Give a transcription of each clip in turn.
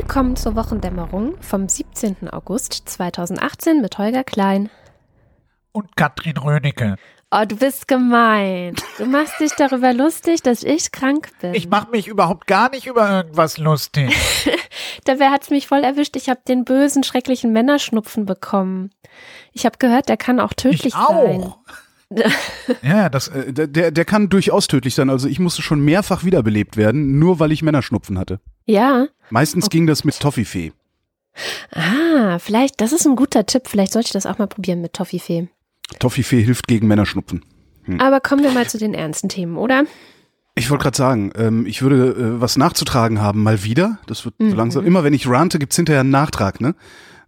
Willkommen zur Wochendämmerung vom 17. August 2018 mit Holger Klein. Und Katrin Rönecke. Oh, du bist gemein. Du machst dich darüber lustig, dass ich krank bin. Ich mache mich überhaupt gar nicht über irgendwas lustig. Dabei hat's mich voll erwischt. Ich habe den bösen, schrecklichen Männerschnupfen bekommen. Ich habe gehört, der kann auch tödlich ich auch. sein. Ja, das, äh, der, der kann durchaus tödlich sein. Also ich musste schon mehrfach wiederbelebt werden, nur weil ich Männerschnupfen hatte. Ja. Meistens Okay. ging das mit Toffifee. Ah, vielleicht, das ist ein guter Tipp. Vielleicht sollte ich das auch mal probieren mit Toffifee. Toffifee hilft gegen Männerschnupfen. Aber kommen wir mal zu den ernsten Themen, oder? Ich wollte gerade sagen, ähm, ich würde äh, was nachzutragen haben, mal wieder. Das wird Mhm. so langsam. Immer wenn ich rante, gibt's hinterher einen Nachtrag, ne?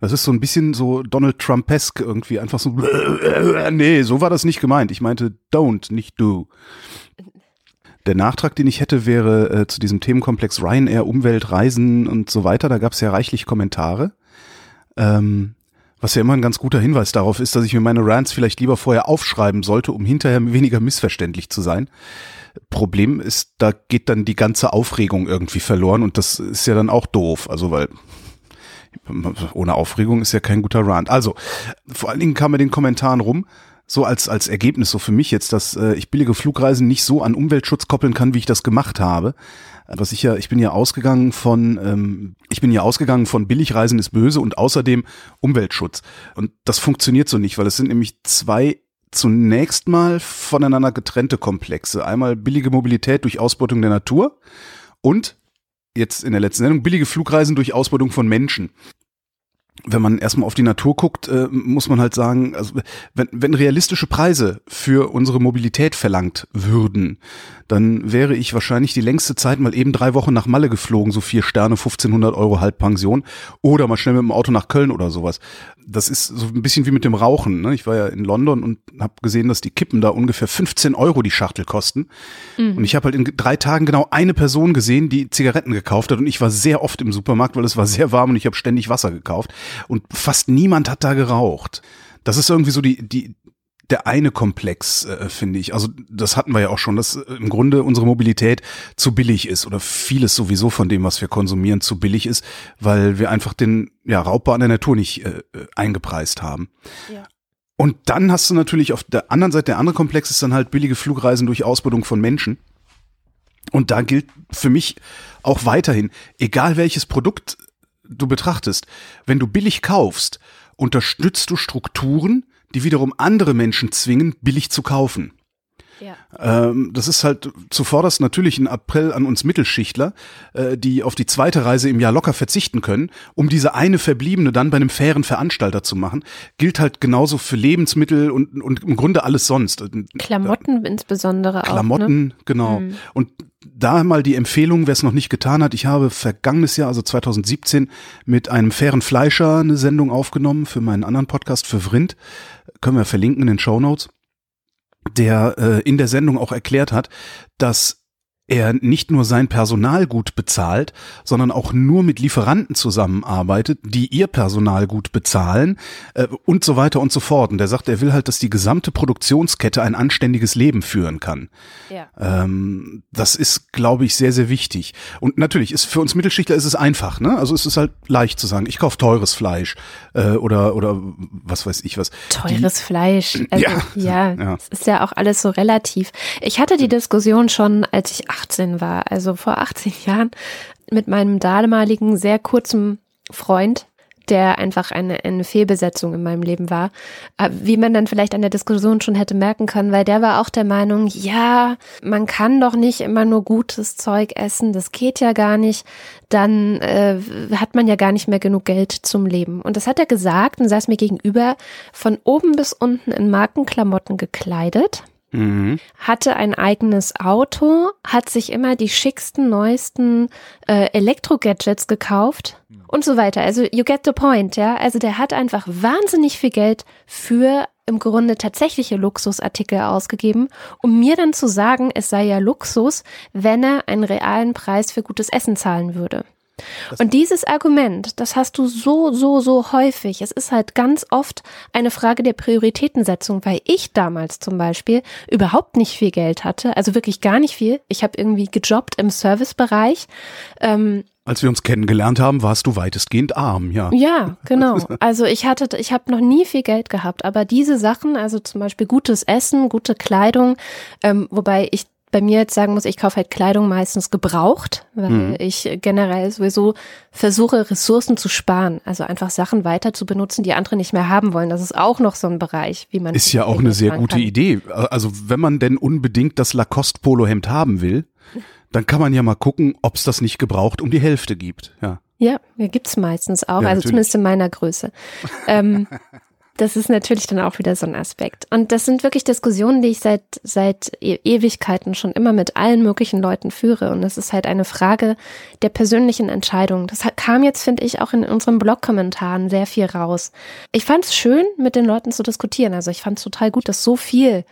Das ist so ein bisschen so Donald Trumpesk irgendwie. Einfach so, nee, so war das nicht gemeint. Ich meinte don't, nicht do. Der Nachtrag, den ich hätte, wäre äh, zu diesem Themenkomplex Ryanair, Umwelt, Reisen und so weiter. Da gab's ja reichlich Kommentare. Ähm, was ja immer ein ganz guter Hinweis darauf ist, dass ich mir meine Rants vielleicht lieber vorher aufschreiben sollte, um hinterher weniger missverständlich zu sein. Problem ist, da geht dann die ganze Aufregung irgendwie verloren und das ist ja dann auch doof. Also weil ohne Aufregung ist ja kein guter Rant. Also vor allen Dingen kam mir den Kommentaren rum, so als als Ergebnis so für mich jetzt, dass äh, ich billige Flugreisen nicht so an Umweltschutz koppeln kann, wie ich das gemacht habe. Was ich ja, ich bin ja ausgegangen von, ähm, ich bin ja ausgegangen von Billigreisen ist böse und außerdem Umweltschutz. Und das funktioniert so nicht, weil es sind nämlich zwei zunächst mal voneinander getrennte Komplexe. Einmal billige Mobilität durch Ausbeutung der Natur und jetzt in der letzten Sendung billige Flugreisen durch Ausbeutung von Menschen. Wenn man erstmal auf die Natur guckt, äh, muss man halt sagen, also wenn, wenn realistische Preise für unsere Mobilität verlangt würden, dann wäre ich wahrscheinlich die längste Zeit mal eben drei Wochen nach Malle geflogen, so vier Sterne, 1500 Euro Halbpension oder mal schnell mit dem Auto nach Köln oder sowas. Das ist so ein bisschen wie mit dem Rauchen. Ne? Ich war ja in London und habe gesehen, dass die Kippen da ungefähr 15 Euro die Schachtel kosten. Und ich habe halt in drei Tagen genau eine Person gesehen, die Zigaretten gekauft hat. Und ich war sehr oft im Supermarkt, weil es war sehr warm und ich habe ständig Wasser gekauft. Und fast niemand hat da geraucht. Das ist irgendwie so die, die, der eine Komplex, äh, finde ich. Also das hatten wir ja auch schon, dass äh, im Grunde unsere Mobilität zu billig ist oder vieles sowieso von dem, was wir konsumieren, zu billig ist, weil wir einfach den ja, Raubbau an der Natur nicht äh, äh, eingepreist haben. Ja. Und dann hast du natürlich auf der anderen Seite, der andere Komplex ist dann halt billige Flugreisen durch Ausbeutung von Menschen. Und da gilt für mich auch weiterhin, egal welches Produkt du betrachtest, wenn du billig kaufst, unterstützt du Strukturen, die wiederum andere Menschen zwingen, billig zu kaufen. Ja. Ähm, das ist halt zuvorderst natürlich ein Appell an uns Mittelschichtler, äh, die auf die zweite Reise im Jahr locker verzichten können, um diese eine verbliebene dann bei einem fairen Veranstalter zu machen. Gilt halt genauso für Lebensmittel und, und im Grunde alles sonst. Klamotten insbesondere auch. Ne? Klamotten, genau. Mhm. Und da mal die Empfehlung, wer es noch nicht getan hat, ich habe vergangenes Jahr, also 2017, mit einem fairen Fleischer eine Sendung aufgenommen für meinen anderen Podcast für Vrind. Können wir verlinken in den Show Notes. Der äh, in der Sendung auch erklärt hat, dass er nicht nur sein Personal gut bezahlt, sondern auch nur mit Lieferanten zusammenarbeitet, die ihr Personal gut bezahlen äh, und so weiter und so fort. Und der sagt, er will halt, dass die gesamte Produktionskette ein anständiges Leben führen kann. Ja. Ähm, das ist, glaube ich, sehr, sehr wichtig. Und natürlich ist für uns Mittelschichtler ist es einfach, ne? Also es ist halt leicht zu sagen, ich kaufe teures Fleisch äh, oder oder was weiß ich was. Teures Fleisch. Also, Ja. ja, Ja. es ist ja auch alles so relativ. Ich hatte die Diskussion schon, als ich 18 war, also vor 18 Jahren, mit meinem damaligen sehr kurzen Freund, der einfach eine, eine Fehlbesetzung in meinem Leben war. Äh, Wie man dann vielleicht an der Diskussion schon hätte merken können, weil der war auch der Meinung, ja, man kann doch nicht immer nur gutes Zeug essen, das geht ja gar nicht, dann äh, hat man ja gar nicht mehr genug Geld zum Leben. Und das hat er gesagt und saß mir gegenüber, von oben bis unten in Markenklamotten gekleidet Mhm. hatte ein eigenes Auto, hat sich immer die schicksten, neuesten äh, Elektro-Gadgets gekauft und so weiter. Also you get the point, ja. Also der hat einfach wahnsinnig viel Geld für im Grunde tatsächliche Luxusartikel ausgegeben, um mir dann zu sagen, es sei ja Luxus, wenn er einen realen Preis für gutes Essen zahlen würde. Und dieses Argument, das hast du so, so, so häufig. Es ist halt ganz oft eine Frage der Prioritätensetzung, weil ich damals zum Beispiel überhaupt nicht viel Geld hatte, also wirklich gar nicht viel. Ich habe irgendwie gejobbt im Servicebereich. Ähm, Als wir uns kennengelernt haben, warst du weitestgehend arm, ja. Ja, genau. Also ich hatte, ich habe noch nie viel Geld gehabt, aber diese Sachen, also zum Beispiel gutes Essen, gute Kleidung, ähm, wobei ich bei mir jetzt sagen muss, ich kaufe halt Kleidung meistens gebraucht, weil Mhm. ich generell sowieso versuche, Ressourcen zu sparen. Also einfach Sachen weiter zu benutzen, die andere nicht mehr haben wollen. Das ist auch noch so ein Bereich, wie man. Ist ja auch eine sehr gute kann. Idee. Also wenn man denn unbedingt das Lacoste-Polohemd haben will, dann kann man ja mal gucken, ob es das nicht gebraucht um die Hälfte gibt. Ja. Ja, ja gibt's meistens auch, Ja, also natürlich. zumindest in meiner Größe. ähm, das ist natürlich dann auch wieder so ein Aspekt. Und das sind wirklich Diskussionen, die ich seit, seit E- Ewigkeiten schon immer mit allen möglichen Leuten führe. Und das ist halt eine Frage der persönlichen Entscheidung. Das kam jetzt, finde ich, auch in unseren Blog-Kommentaren sehr viel raus. Ich fand es schön, mit den Leuten zu diskutieren. Also ich fand es total gut, dass so viel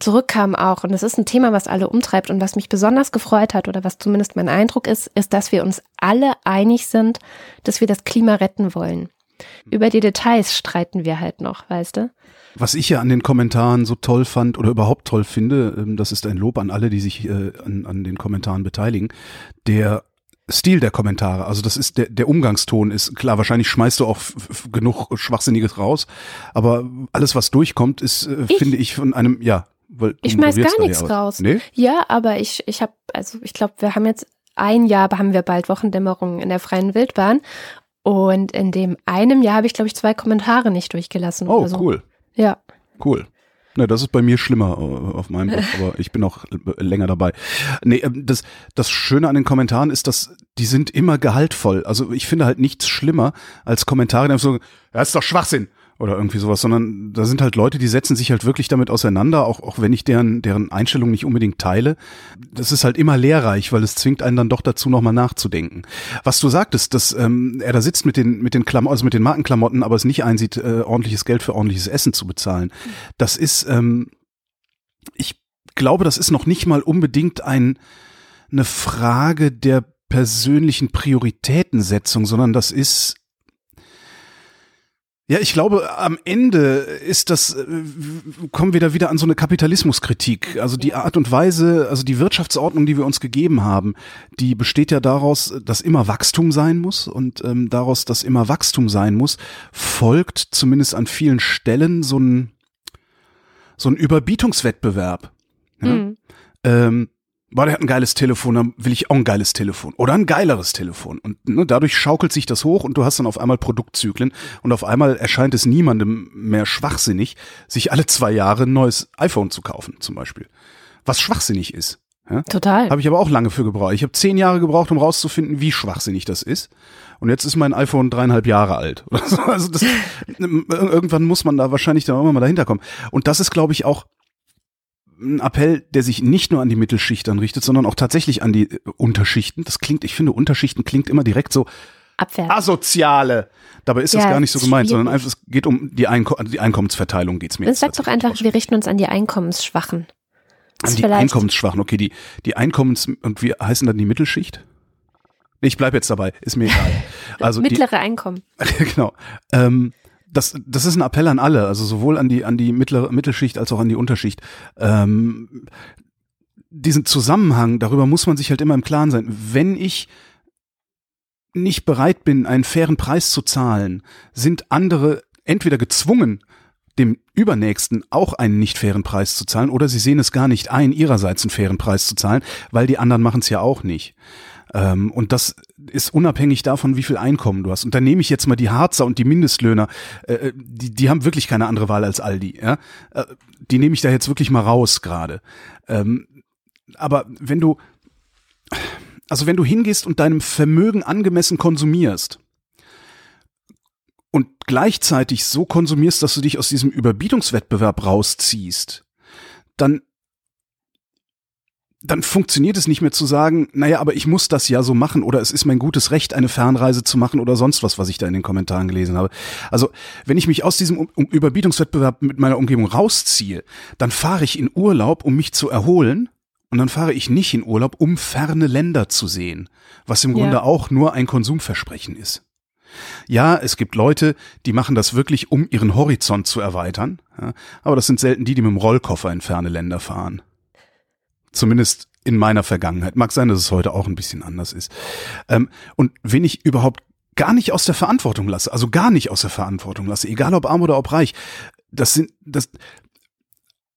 zurückkam auch. Und es ist ein Thema, was alle umtreibt. Und was mich besonders gefreut hat, oder was zumindest mein Eindruck ist, ist, dass wir uns alle einig sind, dass wir das Klima retten wollen. Über die Details streiten wir halt noch, weißt du? Was ich ja an den Kommentaren so toll fand oder überhaupt toll finde, ähm, das ist ein Lob an alle, die sich äh, an, an den Kommentaren beteiligen, der Stil der Kommentare, also das ist der, der Umgangston ist klar, wahrscheinlich schmeißt du auch genug Schwachsinniges raus, aber alles, was durchkommt, ist, äh, Ich? finde ich, von einem, ja, weil Ich schmeiß gar nichts ja raus. Nee? Ja, aber ich, ich habe, also ich glaube, wir haben jetzt ein Jahr, haben wir bald Wochendämmerung in der freien Wildbahn. Und in dem einem Jahr habe ich, glaube ich, zwei Kommentare nicht durchgelassen. Oh, oder so. cool, Ja. cool. Ne, das ist bei mir schlimmer äh, auf meinem Blog, aber ich bin auch äh, länger dabei. Nee, ähm, das, das Schöne an den Kommentaren ist, dass die sind immer gehaltvoll. Also ich finde halt nichts schlimmer als Kommentare, die einfach so, ja, ist doch Schwachsinn oder irgendwie sowas, sondern da sind halt Leute, die setzen sich halt wirklich damit auseinander, auch, auch wenn ich deren, deren Einstellung nicht unbedingt teile. Das ist halt immer lehrreich, weil es zwingt einen dann doch dazu, nochmal nachzudenken. Was du sagtest, dass ähm, er da sitzt mit den, mit den Klamotten, also mit den Markenklamotten, aber es nicht einsieht, äh, ordentliches Geld für ordentliches Essen zu bezahlen. Das ist, ähm, ich glaube, das ist noch nicht mal unbedingt ein, eine Frage der persönlichen Prioritätensetzung, sondern das ist ja, ich glaube, am Ende ist das, äh, kommen wir da wieder an so eine Kapitalismuskritik. Also die Art und Weise, also die Wirtschaftsordnung, die wir uns gegeben haben, die besteht ja daraus, dass immer Wachstum sein muss und ähm, daraus, dass immer Wachstum sein muss, folgt zumindest an vielen Stellen so ein, so ein Überbietungswettbewerb. Ja? Mhm. ähm, boah, der hat ein geiles Telefon, dann will ich auch ein geiles Telefon oder ein geileres Telefon. Und ne, dadurch schaukelt sich das hoch und du hast dann auf einmal Produktzyklen und auf einmal erscheint es niemandem mehr schwachsinnig, sich alle zwei Jahre ein neues iPhone zu kaufen, zum Beispiel. Was schwachsinnig ist. Ja? Total. Habe ich aber auch lange für gebraucht. Ich habe zehn Jahre gebraucht, um rauszufinden, wie schwachsinnig das ist. Und jetzt ist mein iPhone dreieinhalb Jahre alt. Also das, irgendwann muss man da wahrscheinlich dann irgendwann mal dahinter kommen. Und das ist, glaube ich, auch ein Appell, der sich nicht nur an die Mittelschicht richtet, sondern auch tatsächlich an die äh, Unterschichten. Das klingt, ich finde, Unterschichten klingt immer direkt so Abwärts. asoziale. Dabei ist das Ja, gar nicht so gemeint, sondern einfach, es geht um die, Einko die Einkommensverteilung geht's mir Dann jetzt sag doch einfach, wir richten uns an die Einkommensschwachen. Das an ist die Einkommensschwachen. Okay, die, die Einkommens- und wie heißen dann die Mittelschicht? Ich bleib jetzt dabei, ist mir egal. Also die, Mittlere Einkommen. genau. Ähm, das, das ist ein Appell an alle, also sowohl an die, an die mittlere Mittelschicht als auch an die Unterschicht. Ähm, diesen Zusammenhang, darüber muss man sich halt immer im Klaren sein. Wenn ich nicht bereit bin, einen fairen Preis zu zahlen, sind andere entweder gezwungen, dem Übernächsten auch einen nicht fairen Preis zu zahlen, oder sie sehen es gar nicht ein, ihrerseits einen fairen Preis zu zahlen, weil die anderen machen es ja auch nicht. Ähm, und das ist unabhängig davon, wie viel Einkommen du hast. Und da nehme ich jetzt mal die Harzer und die Mindestlöhner, äh, die, die haben wirklich keine andere Wahl als Aldi. Ja? Äh, die nehme ich da jetzt wirklich mal raus gerade. Ähm, aber wenn du, also wenn du hingehst und deinem Vermögen angemessen konsumierst und gleichzeitig so konsumierst, dass du dich aus diesem Überbietungswettbewerb rausziehst, dann dann funktioniert es nicht mehr zu sagen, naja, aber ich muss das ja so machen oder es ist mein gutes Recht, eine Fernreise zu machen oder sonst was, was ich da in den Kommentaren gelesen habe. Also, wenn ich mich aus diesem Überbietungswettbewerb mit meiner Umgebung rausziehe, dann fahre ich in Urlaub, um mich zu erholen und dann fahre ich nicht in Urlaub, um ferne Länder zu sehen, was im Ja. Grunde auch nur ein Konsumversprechen ist. Ja, es gibt Leute, die machen das wirklich, um ihren Horizont zu erweitern, ja, aber das sind selten die, die mit dem Rollkoffer in ferne Länder fahren. Zumindest in meiner Vergangenheit. Mag sein, dass es heute auch ein bisschen anders ist. Ähm, und wen ich überhaupt gar nicht aus der Verantwortung lasse, also gar nicht aus der Verantwortung lasse, egal ob arm oder ob reich, das sind, das,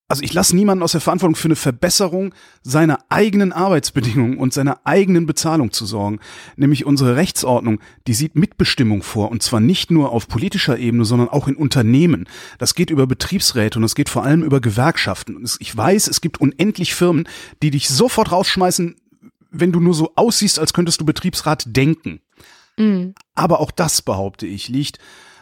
also ich lasse niemanden aus der Verantwortung für eine Verbesserung seiner eigenen Arbeitsbedingungen und seiner eigenen Bezahlung zu sorgen. Nämlich unsere Rechtsordnung, die sieht Mitbestimmung vor und zwar nicht nur auf politischer Ebene, sondern auch in Unternehmen. Das geht über Betriebsräte und es geht vor allem über Gewerkschaften. Und ich weiß, es gibt unendlich Firmen, die dich sofort rausschmeißen, wenn du nur so aussiehst, als könntest du Betriebsrat denken. Mhm. Aber auch das, behaupte ich, liegt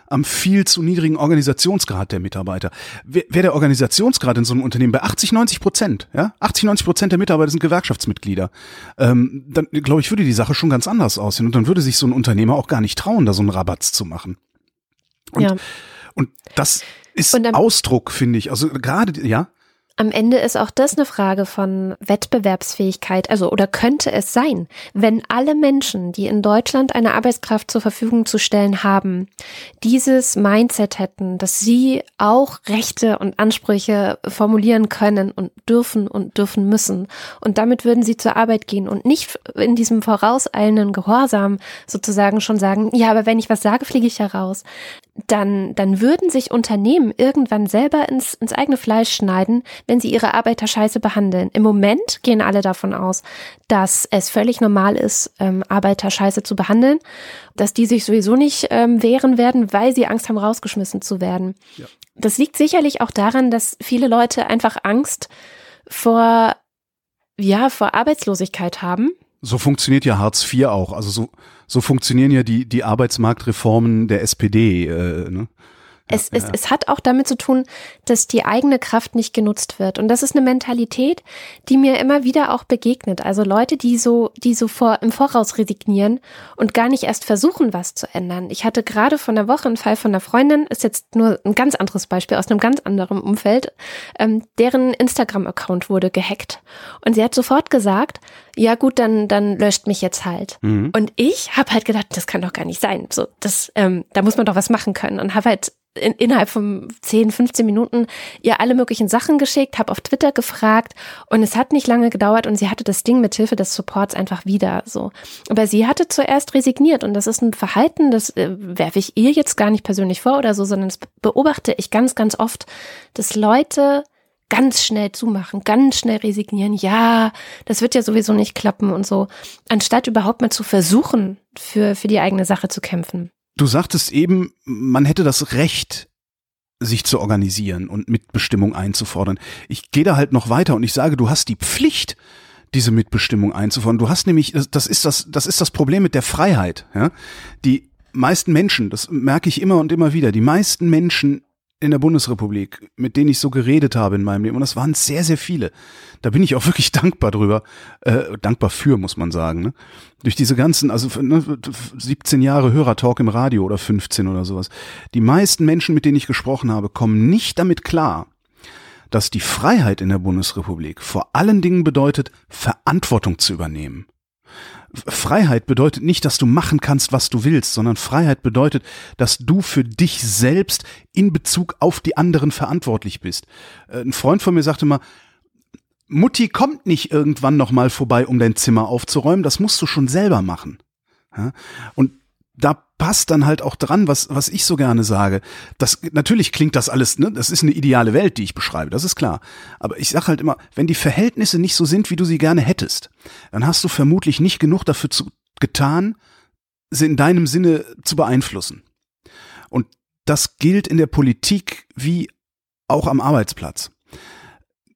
am viel zu niedrigen Organisationsgrad der Mitarbeiter. Wäre der Organisationsgrad in so einem Unternehmen bei 80, 90 Prozent, ja, 80, 90 Prozent der Mitarbeiter sind Gewerkschaftsmitglieder, ähm, dann glaube ich, würde die Sache schon ganz anders aussehen und dann würde sich so ein Unternehmer auch gar nicht trauen, da so einen Rabatz zu machen. Und, ja. und das ist Ausdruck, finde ich. Also gerade, ja. Am Ende ist auch das eine Frage von Wettbewerbsfähigkeit, also oder könnte es sein, wenn alle Menschen, die in Deutschland eine Arbeitskraft zur Verfügung zu stellen haben, dieses Mindset hätten, dass sie auch Rechte und Ansprüche formulieren können und dürfen und dürfen müssen. Und damit würden sie zur Arbeit gehen und nicht in diesem vorauseilenden Gehorsam sozusagen schon sagen, ja, aber wenn ich was sage, fliege ich heraus, dann, dann würden sich Unternehmen irgendwann selber ins, ins eigene Fleisch schneiden, wenn sie ihre Arbeiter scheiße behandeln. Im Moment gehen alle davon aus, dass es völlig normal ist, ähm, Arbeiter scheiße zu behandeln, dass die sich sowieso nicht ähm, wehren werden, weil sie Angst haben, rausgeschmissen zu werden. Ja. Das liegt sicherlich auch daran, dass viele Leute einfach Angst vor, ja, vor Arbeitslosigkeit haben. So funktioniert ja Hartz IV auch. Also so, so funktionieren ja die, die Arbeitsmarktreformen der SPD. Äh, ne? Es, ja, es, es hat auch damit zu tun, dass die eigene Kraft nicht genutzt wird. Und das ist eine Mentalität, die mir immer wieder auch begegnet. Also Leute, die so, die so vor, im Voraus resignieren und gar nicht erst versuchen, was zu ändern. Ich hatte gerade vor einer Woche einen Fall von einer Freundin, ist jetzt nur ein ganz anderes Beispiel aus einem ganz anderen Umfeld, ähm, deren Instagram-Account wurde gehackt. Und sie hat sofort gesagt, ja gut, dann, dann löscht mich jetzt halt. Mhm. Und ich habe halt gedacht, das kann doch gar nicht sein. So, das, ähm, da muss man doch was machen können. Und habe halt in, innerhalb von 10, 15 Minuten ihr alle möglichen Sachen geschickt, habe auf Twitter gefragt und es hat nicht lange gedauert und sie hatte das Ding mit Hilfe des Supports einfach wieder so. Aber sie hatte zuerst resigniert und das ist ein Verhalten, das äh, werfe ich ihr jetzt gar nicht persönlich vor oder so, sondern das beobachte ich ganz, ganz oft, dass Leute ganz schnell zumachen, ganz schnell resignieren. Ja, das wird ja sowieso nicht klappen und so, anstatt überhaupt mal zu versuchen, für, für die eigene Sache zu kämpfen. Du sagtest eben, man hätte das Recht, sich zu organisieren und Mitbestimmung einzufordern. Ich gehe da halt noch weiter und ich sage, du hast die Pflicht, diese Mitbestimmung einzufordern. Du hast nämlich, das ist das, das ist das Problem mit der Freiheit. Ja? Die meisten Menschen, das merke ich immer und immer wieder, die meisten Menschen in der Bundesrepublik, mit denen ich so geredet habe in meinem Leben. Und das waren sehr, sehr viele. Da bin ich auch wirklich dankbar drüber. Äh, dankbar für, muss man sagen. Ne? Durch diese ganzen, also ne, 17 Jahre Hörertalk im Radio oder 15 oder sowas. Die meisten Menschen, mit denen ich gesprochen habe, kommen nicht damit klar, dass die Freiheit in der Bundesrepublik vor allen Dingen bedeutet, Verantwortung zu übernehmen. Freiheit bedeutet nicht, dass du machen kannst, was du willst, sondern Freiheit bedeutet, dass du für dich selbst in Bezug auf die anderen verantwortlich bist. Äh, ein Freund von mir sagte mal, Mutti kommt nicht irgendwann noch mal vorbei, um dein Zimmer aufzuräumen, das musst du schon selber machen. Und da passt dann halt auch dran, was, was ich so gerne sage. Das, natürlich klingt das alles, ne, das ist eine ideale Welt, die ich beschreibe, das ist klar. Aber ich sage halt immer, wenn die Verhältnisse nicht so sind, wie du sie gerne hättest, dann hast du vermutlich nicht genug dafür zu, getan, sie in deinem Sinne zu beeinflussen. Und das gilt in der Politik wie auch am Arbeitsplatz.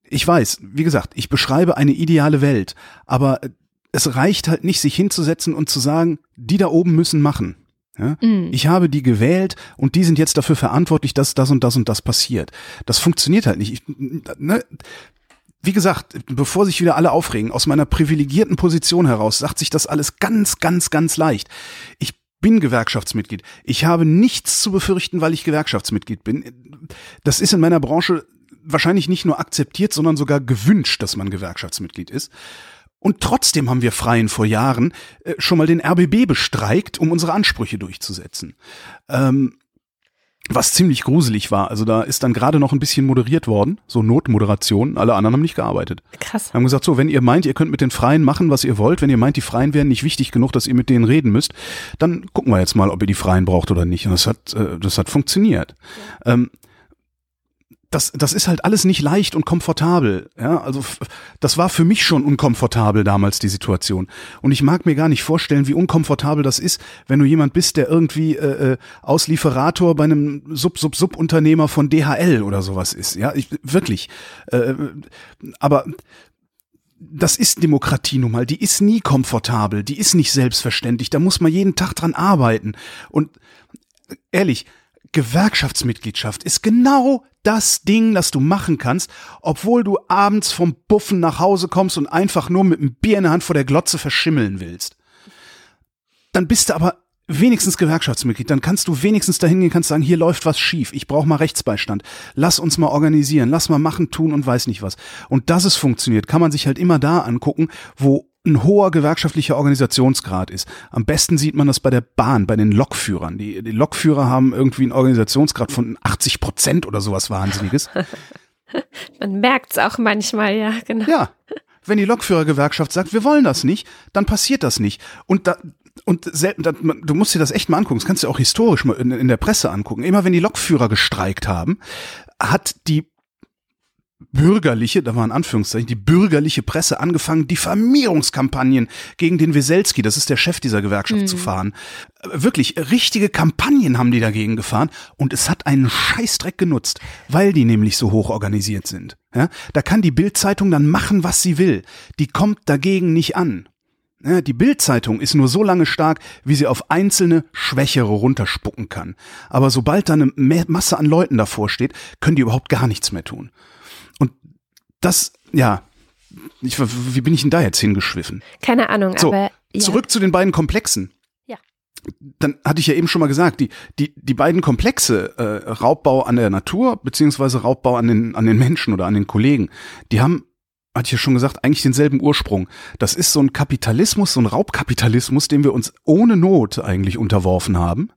Ich weiß, wie gesagt, ich beschreibe eine ideale Welt, aber es reicht halt nicht, sich hinzusetzen und zu sagen, die da oben müssen machen. Ja? Mm. Ich habe die gewählt und die sind jetzt dafür verantwortlich, dass das und das und das passiert. Das funktioniert halt nicht. Ich, ne? Wie gesagt, bevor sich wieder alle aufregen, aus meiner privilegierten Position heraus sagt sich das alles ganz, ganz, ganz leicht. Ich bin Gewerkschaftsmitglied. Ich habe nichts zu befürchten, weil ich Gewerkschaftsmitglied bin. Das ist in meiner Branche wahrscheinlich nicht nur akzeptiert, sondern sogar gewünscht, dass man Gewerkschaftsmitglied ist. Und trotzdem haben wir Freien vor Jahren äh, schon mal den RBB bestreikt, um unsere Ansprüche durchzusetzen. Ähm, was ziemlich gruselig war. Also da ist dann gerade noch ein bisschen moderiert worden, so Notmoderation. Alle anderen haben nicht gearbeitet. Krass. Haben gesagt, so, wenn ihr meint, ihr könnt mit den Freien machen, was ihr wollt, wenn ihr meint, die Freien wären nicht wichtig genug, dass ihr mit denen reden müsst, dann gucken wir jetzt mal, ob ihr die Freien braucht oder nicht. Und das hat, äh, das hat funktioniert. Ähm, das, das ist halt alles nicht leicht und komfortabel. Ja, also das war für mich schon unkomfortabel damals die Situation. Und ich mag mir gar nicht vorstellen, wie unkomfortabel das ist, wenn du jemand bist, der irgendwie äh, äh, Auslieferator bei einem Sub-Sub-Sub-Unternehmer von DHL oder sowas ist. Ja, ich, wirklich. Äh, aber das ist Demokratie nun mal. Die ist nie komfortabel. Die ist nicht selbstverständlich. Da muss man jeden Tag dran arbeiten. Und ehrlich, Gewerkschaftsmitgliedschaft ist genau das Ding, das du machen kannst, obwohl du abends vom Buffen nach Hause kommst und einfach nur mit einem Bier in der Hand vor der Glotze verschimmeln willst. Dann bist du aber wenigstens Gewerkschaftsmitglied, dann kannst du wenigstens dahin gehen, kannst sagen, hier läuft was schief, ich brauche mal Rechtsbeistand, lass uns mal organisieren, lass mal machen, tun und weiß nicht was. Und dass es funktioniert, kann man sich halt immer da angucken, wo ein hoher gewerkschaftlicher Organisationsgrad ist. Am besten sieht man das bei der Bahn, bei den Lokführern. Die, die Lokführer haben irgendwie einen Organisationsgrad von 80 Prozent oder sowas Wahnsinniges. Man merkt's auch manchmal, ja, genau. Ja, wenn die Lokführergewerkschaft sagt, wir wollen das nicht, dann passiert das nicht. Und da, und selten, du musst dir das echt mal angucken, das kannst du auch historisch mal in, in der Presse angucken. Immer wenn die Lokführer gestreikt haben, hat die bürgerliche, da war ein Anführungszeichen, die bürgerliche Presse angefangen, Diffamierungskampagnen gegen den Weselski, das ist der Chef dieser Gewerkschaft, zu fahren. Äh, Wirklich, richtige Kampagnen haben die dagegen gefahren und es hat einen Scheißdreck genutzt, weil die nämlich so hoch organisiert sind. Ja, da kann die Bildzeitung dann machen, was sie will. Die kommt dagegen nicht an. Ja, die Bildzeitung ist nur so lange stark, wie sie auf einzelne Schwächere runterspucken kann. Aber sobald da eine Ma- Masse an Leuten davor steht, können die überhaupt gar nichts mehr tun. Das, ja, ich, wie bin ich denn da jetzt hingeschwiffen? Keine Ahnung, So, aber ja. Zurück zu den beiden Komplexen. Ja. Dann hatte ich ja eben schon mal gesagt, die, die, die beiden Komplexe, äh, Raubbau an der Natur, beziehungsweise Raubbau an den, an den Menschen oder an den Kollegen, die haben, hatte ich ja schon gesagt, eigentlich denselben Ursprung. Das ist so ein Kapitalismus, so ein Raubkapitalismus, dem wir uns ohne Not eigentlich unterworfen haben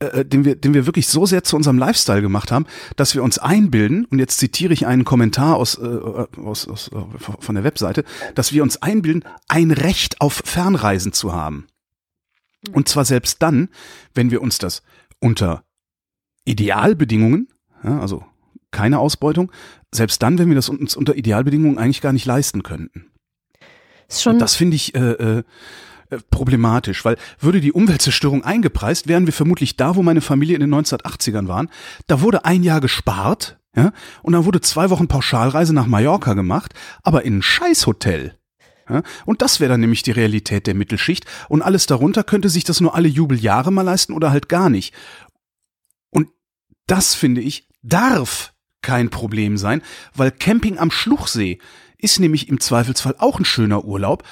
äh, den wir, den wir wirklich so sehr zu unserem Lifestyle gemacht haben, dass wir uns einbilden, und jetzt zitiere ich einen Kommentar aus, äh, aus, aus äh, von der Webseite, dass wir uns einbilden, ein Recht auf Fernreisen zu haben. Und zwar selbst dann, wenn wir uns das unter Idealbedingungen, ja, also keine Ausbeutung, selbst dann, wenn wir das uns unter Idealbedingungen eigentlich gar nicht leisten könnten. ist schon Und das finde ich äh, äh, problematisch, weil würde die Umweltzerstörung eingepreist, wären wir vermutlich da, wo meine Familie in den 1980ern waren. Da wurde ein Jahr gespart, ja, und dann wurde zwei Wochen Pauschalreise nach Mallorca gemacht, aber in ein Scheißhotel. Ja, und das wäre dann nämlich die Realität der Mittelschicht. Und alles darunter könnte sich das nur alle Jubeljahre mal leisten oder halt gar nicht. Und das, finde ich, darf kein Problem sein, weil Camping am Schluchsee ist nämlich im Zweifelsfall auch ein schöner Urlaub,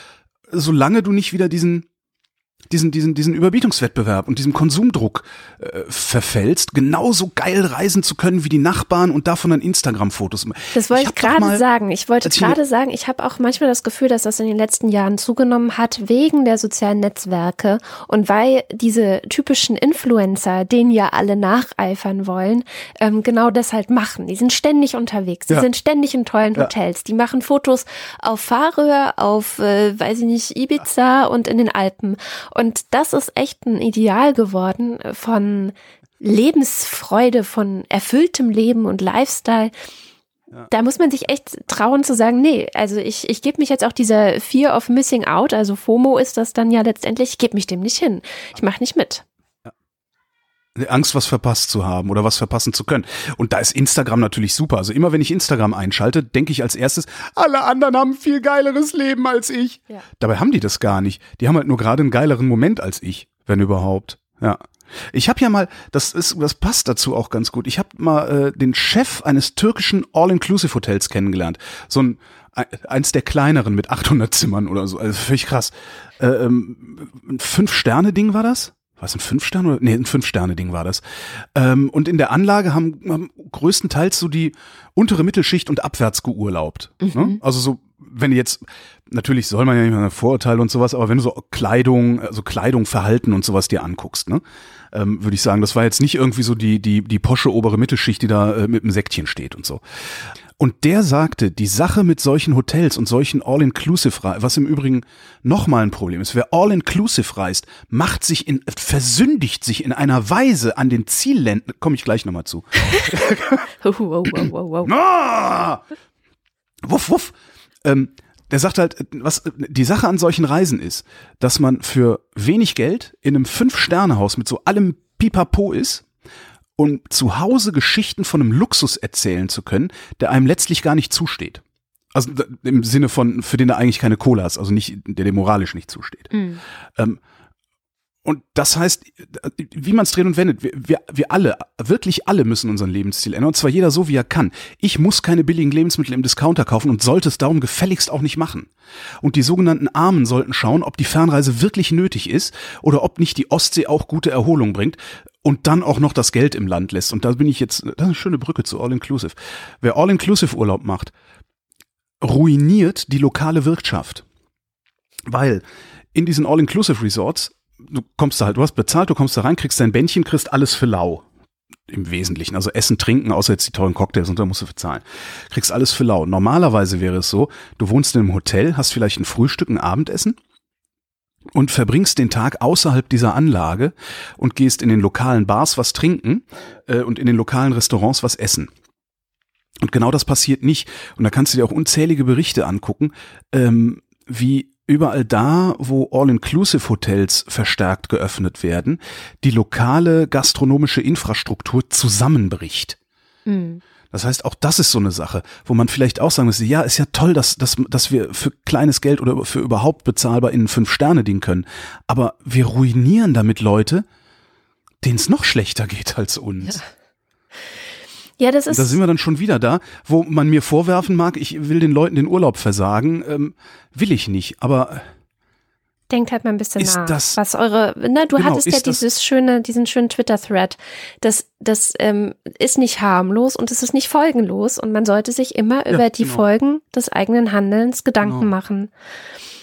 solange du nicht wieder diesen diesen, diesen, diesen Überbietungswettbewerb und diesem Konsumdruck äh, verfällst, genauso geil reisen zu können wie die Nachbarn und davon dann Instagram-Fotos. Das wollte ich, gerade sagen. Ich wollte gerade sagen, ich habe auch manchmal das Gefühl, dass das in den letzten Jahren zugenommen hat wegen der sozialen Netzwerke und weil diese typischen Influencer, denen ja alle nacheifern wollen, ähm, genau das halt machen. Die sind ständig unterwegs, die Ja. sind ständig in tollen Ja. Hotels, die machen Fotos auf Färöer, auf, äh, weiß ich nicht, Ibiza und in den Alpen. Und das ist echt ein Ideal geworden von Lebensfreude, von erfülltem Leben und Lifestyle. Da muss man sich echt trauen zu sagen, nee, also ich, ich gebe mich jetzt auch dieser Fear of Missing Out, also FOMO ist das dann ja letztendlich, ich gebe mich dem nicht hin. Ich mache nicht mit. Angst, was verpasst zu haben oder was verpassen zu können. Und da ist Instagram natürlich super. Also immer wenn ich Instagram einschalte, denke ich als erstes, alle anderen haben viel geileres Leben als ich. Ja. Dabei haben die das gar nicht. Die haben halt nur gerade einen geileren Moment als ich, wenn überhaupt. Ja. Ich habe ja mal, das ist, das passt dazu auch ganz gut. Ich habe mal äh, den Chef eines türkischen All-Inclusive-Hotels kennengelernt. So ein ein- eins der kleineren mit 800 Zimmern oder so. Also völlig krass. Äh, ähm, ein Fünf-Sterne-Ding war das? War es ein Fünf-Sterne oder? Nee, ein Fünf-Sterne-Ding war das. Ähm, und in der Anlage haben, haben größtenteils so die untere Mittelschicht und abwärts geurlaubt. Ne? Also so wenn du jetzt, natürlich soll man ja nicht mehr Vorurteile und sowas, aber wenn du so Kleidung, also Kleidung, Verhalten und sowas dir anguckst, ne, ähm, würde ich sagen, das war jetzt nicht irgendwie so die, die, die posche obere Mittelschicht, die da äh, mit dem Säckchen steht und so. Und der sagte, die Sache mit solchen Hotels und solchen All-Inclusive, was im Übrigen nochmal ein Problem ist, wer All-Inclusive reist, macht sich in, versündigt sich in einer Weise an den Zielländern, komme ich gleich nochmal zu. wow, wow, wow, wow. Ah! Wuff, wuff. Ähm, der sagt halt, was die Sache an solchen Reisen ist, dass man für wenig Geld in einem Fünf-Sterne-Haus mit so allem Pipapo ist und zu Hause Geschichten von einem Luxus erzählen zu können, der einem letztlich gar nicht zusteht. Also im Sinne von, für den er eigentlich keine Cola ist, also nicht, der dem moralisch nicht zusteht. Mhm. Ähm, und das heißt, wie man es dreht und wendet, wir, wir, alle, wirklich alle müssen unseren Lebensstil ändern. Und zwar jeder so, wie er kann. Ich muss keine billigen Lebensmittel im Discounter kaufen und sollte es darum gefälligst auch nicht machen. Und die sogenannten Armen sollten schauen, ob die Fernreise wirklich nötig ist oder ob nicht die Ostsee auch gute Erholung bringt und dann auch noch das Geld im Land lässt. Und da bin ich jetzt, das ist eine schöne Brücke zu All-Inclusive. Wer All-Inclusive Urlaub macht, ruiniert die lokale Wirtschaft. Weil in diesen All-Inclusive Resorts du kommst da halt, du hast bezahlt, du kommst da rein, kriegst dein Bändchen, kriegst alles für lau. Im Wesentlichen. Also Essen, Trinken, außer jetzt die teuren Cocktails und da musst du bezahlen. Kriegst alles für lau. Normalerweise wäre es so, du wohnst in einem Hotel, hast vielleicht ein Frühstück, ein Abendessen und verbringst den Tag außerhalb dieser Anlage und gehst in den lokalen Bars was trinken äh, und in den lokalen Restaurants was essen. Und genau das passiert nicht. Und da kannst du dir auch unzählige Berichte angucken, ähm, wie überall da, wo All-Inclusive-Hotels verstärkt geöffnet werden, die lokale gastronomische Infrastruktur zusammenbricht. Mhm. Das heißt, auch das ist so eine Sache, wo man vielleicht auch sagen müsste, ja, ist ja toll, dass, dass, dass wir für kleines Geld oder für überhaupt bezahlbar in fünf Sterne dienen können. Aber wir ruinieren damit Leute, denen es noch schlechter geht als uns. Ja. Ja, das ist. Da sind wir dann schon wieder da, wo man mir vorwerfen mag, ich will den Leuten den Urlaub versagen. Ähm, will ich nicht, aber. Denkt halt mal ein bisschen ist nach. Das, was eure, ne, du genau, hattest ja dieses schöne, diesen schönen Twitter-Thread. Das, das ähm, ist nicht harmlos und es ist nicht folgenlos und man sollte sich immer Ja, über die genau. Folgen des eigenen Handelns Gedanken Genau. machen.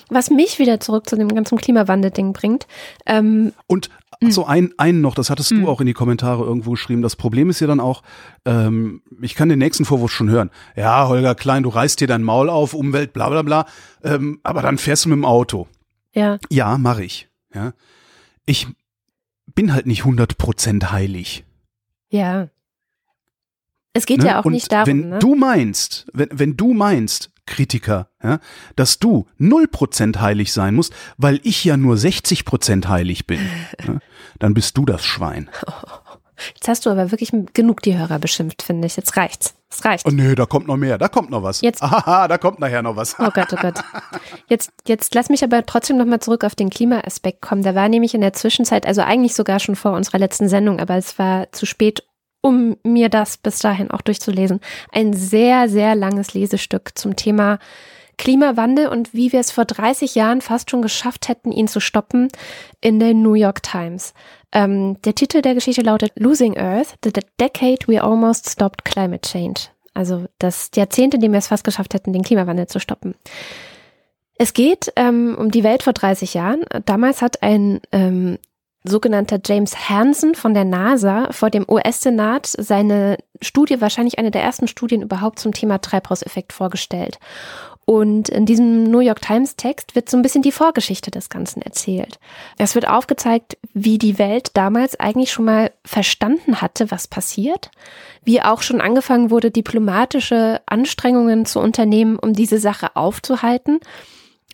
Was mich wieder zurück zu dem ganzen Klimawandel-Ding bringt. Ähm, Und so ein, einen noch, das hattest du auch in die Kommentare irgendwo geschrieben. Das Problem ist ja dann auch, ähm, ich kann den nächsten Vorwurf schon hören. Ja, Holger Klein, du reißt dir dein Maul auf, Umwelt, bla bla bla, ähm, aber dann fährst du mit dem Auto. ja, Ja, mache ich. Ja. Ich bin halt nicht 100% heilig. ja. Es geht ne? ja auch Und nicht darum, wenn ne? du meinst, wenn, wenn du meinst, Kritiker, ja, dass du 0% heilig sein musst, weil ich ja nur 60% heilig bin, ne, dann bist du das Schwein. Jetzt hast du aber wirklich genug die Hörer beschimpft, finde ich. Jetzt reicht's. Es reicht. Oh nee, da kommt noch mehr, da kommt noch was. Jetzt- Aha, da kommt nachher noch was. Oh Gott, oh Gott. Jetzt, jetzt lass mich aber trotzdem nochmal zurück auf den Klimaaspekt kommen. Da war nämlich in der Zwischenzeit, also eigentlich sogar schon vor unserer letzten Sendung, aber es war zu spät, um mir das bis dahin auch durchzulesen. Ein sehr, sehr langes Lesestück zum Thema Klimawandel und wie wir es vor 30 Jahren fast schon geschafft hätten, ihn zu stoppen, in der New York Times. Ähm, der Titel der Geschichte lautet Losing Earth, the Decade We Almost Stopped Climate Change. Also das Jahrzehnt, in dem wir es fast geschafft hätten, den Klimawandel zu stoppen. Es geht ähm, um die Welt vor 30 Jahren. Damals hat ein ähm, sogenannter James Hansen von der NASA vor dem US-Senat seine Studie, wahrscheinlich eine der ersten Studien überhaupt zum Thema Treibhauseffekt vorgestellt. Und in diesem New York Times Text wird so ein bisschen die Vorgeschichte des Ganzen erzählt. Es wird aufgezeigt, wie die Welt damals eigentlich schon mal verstanden hatte, was passiert, wie auch schon angefangen wurde, diplomatische Anstrengungen zu unternehmen, um diese Sache aufzuhalten.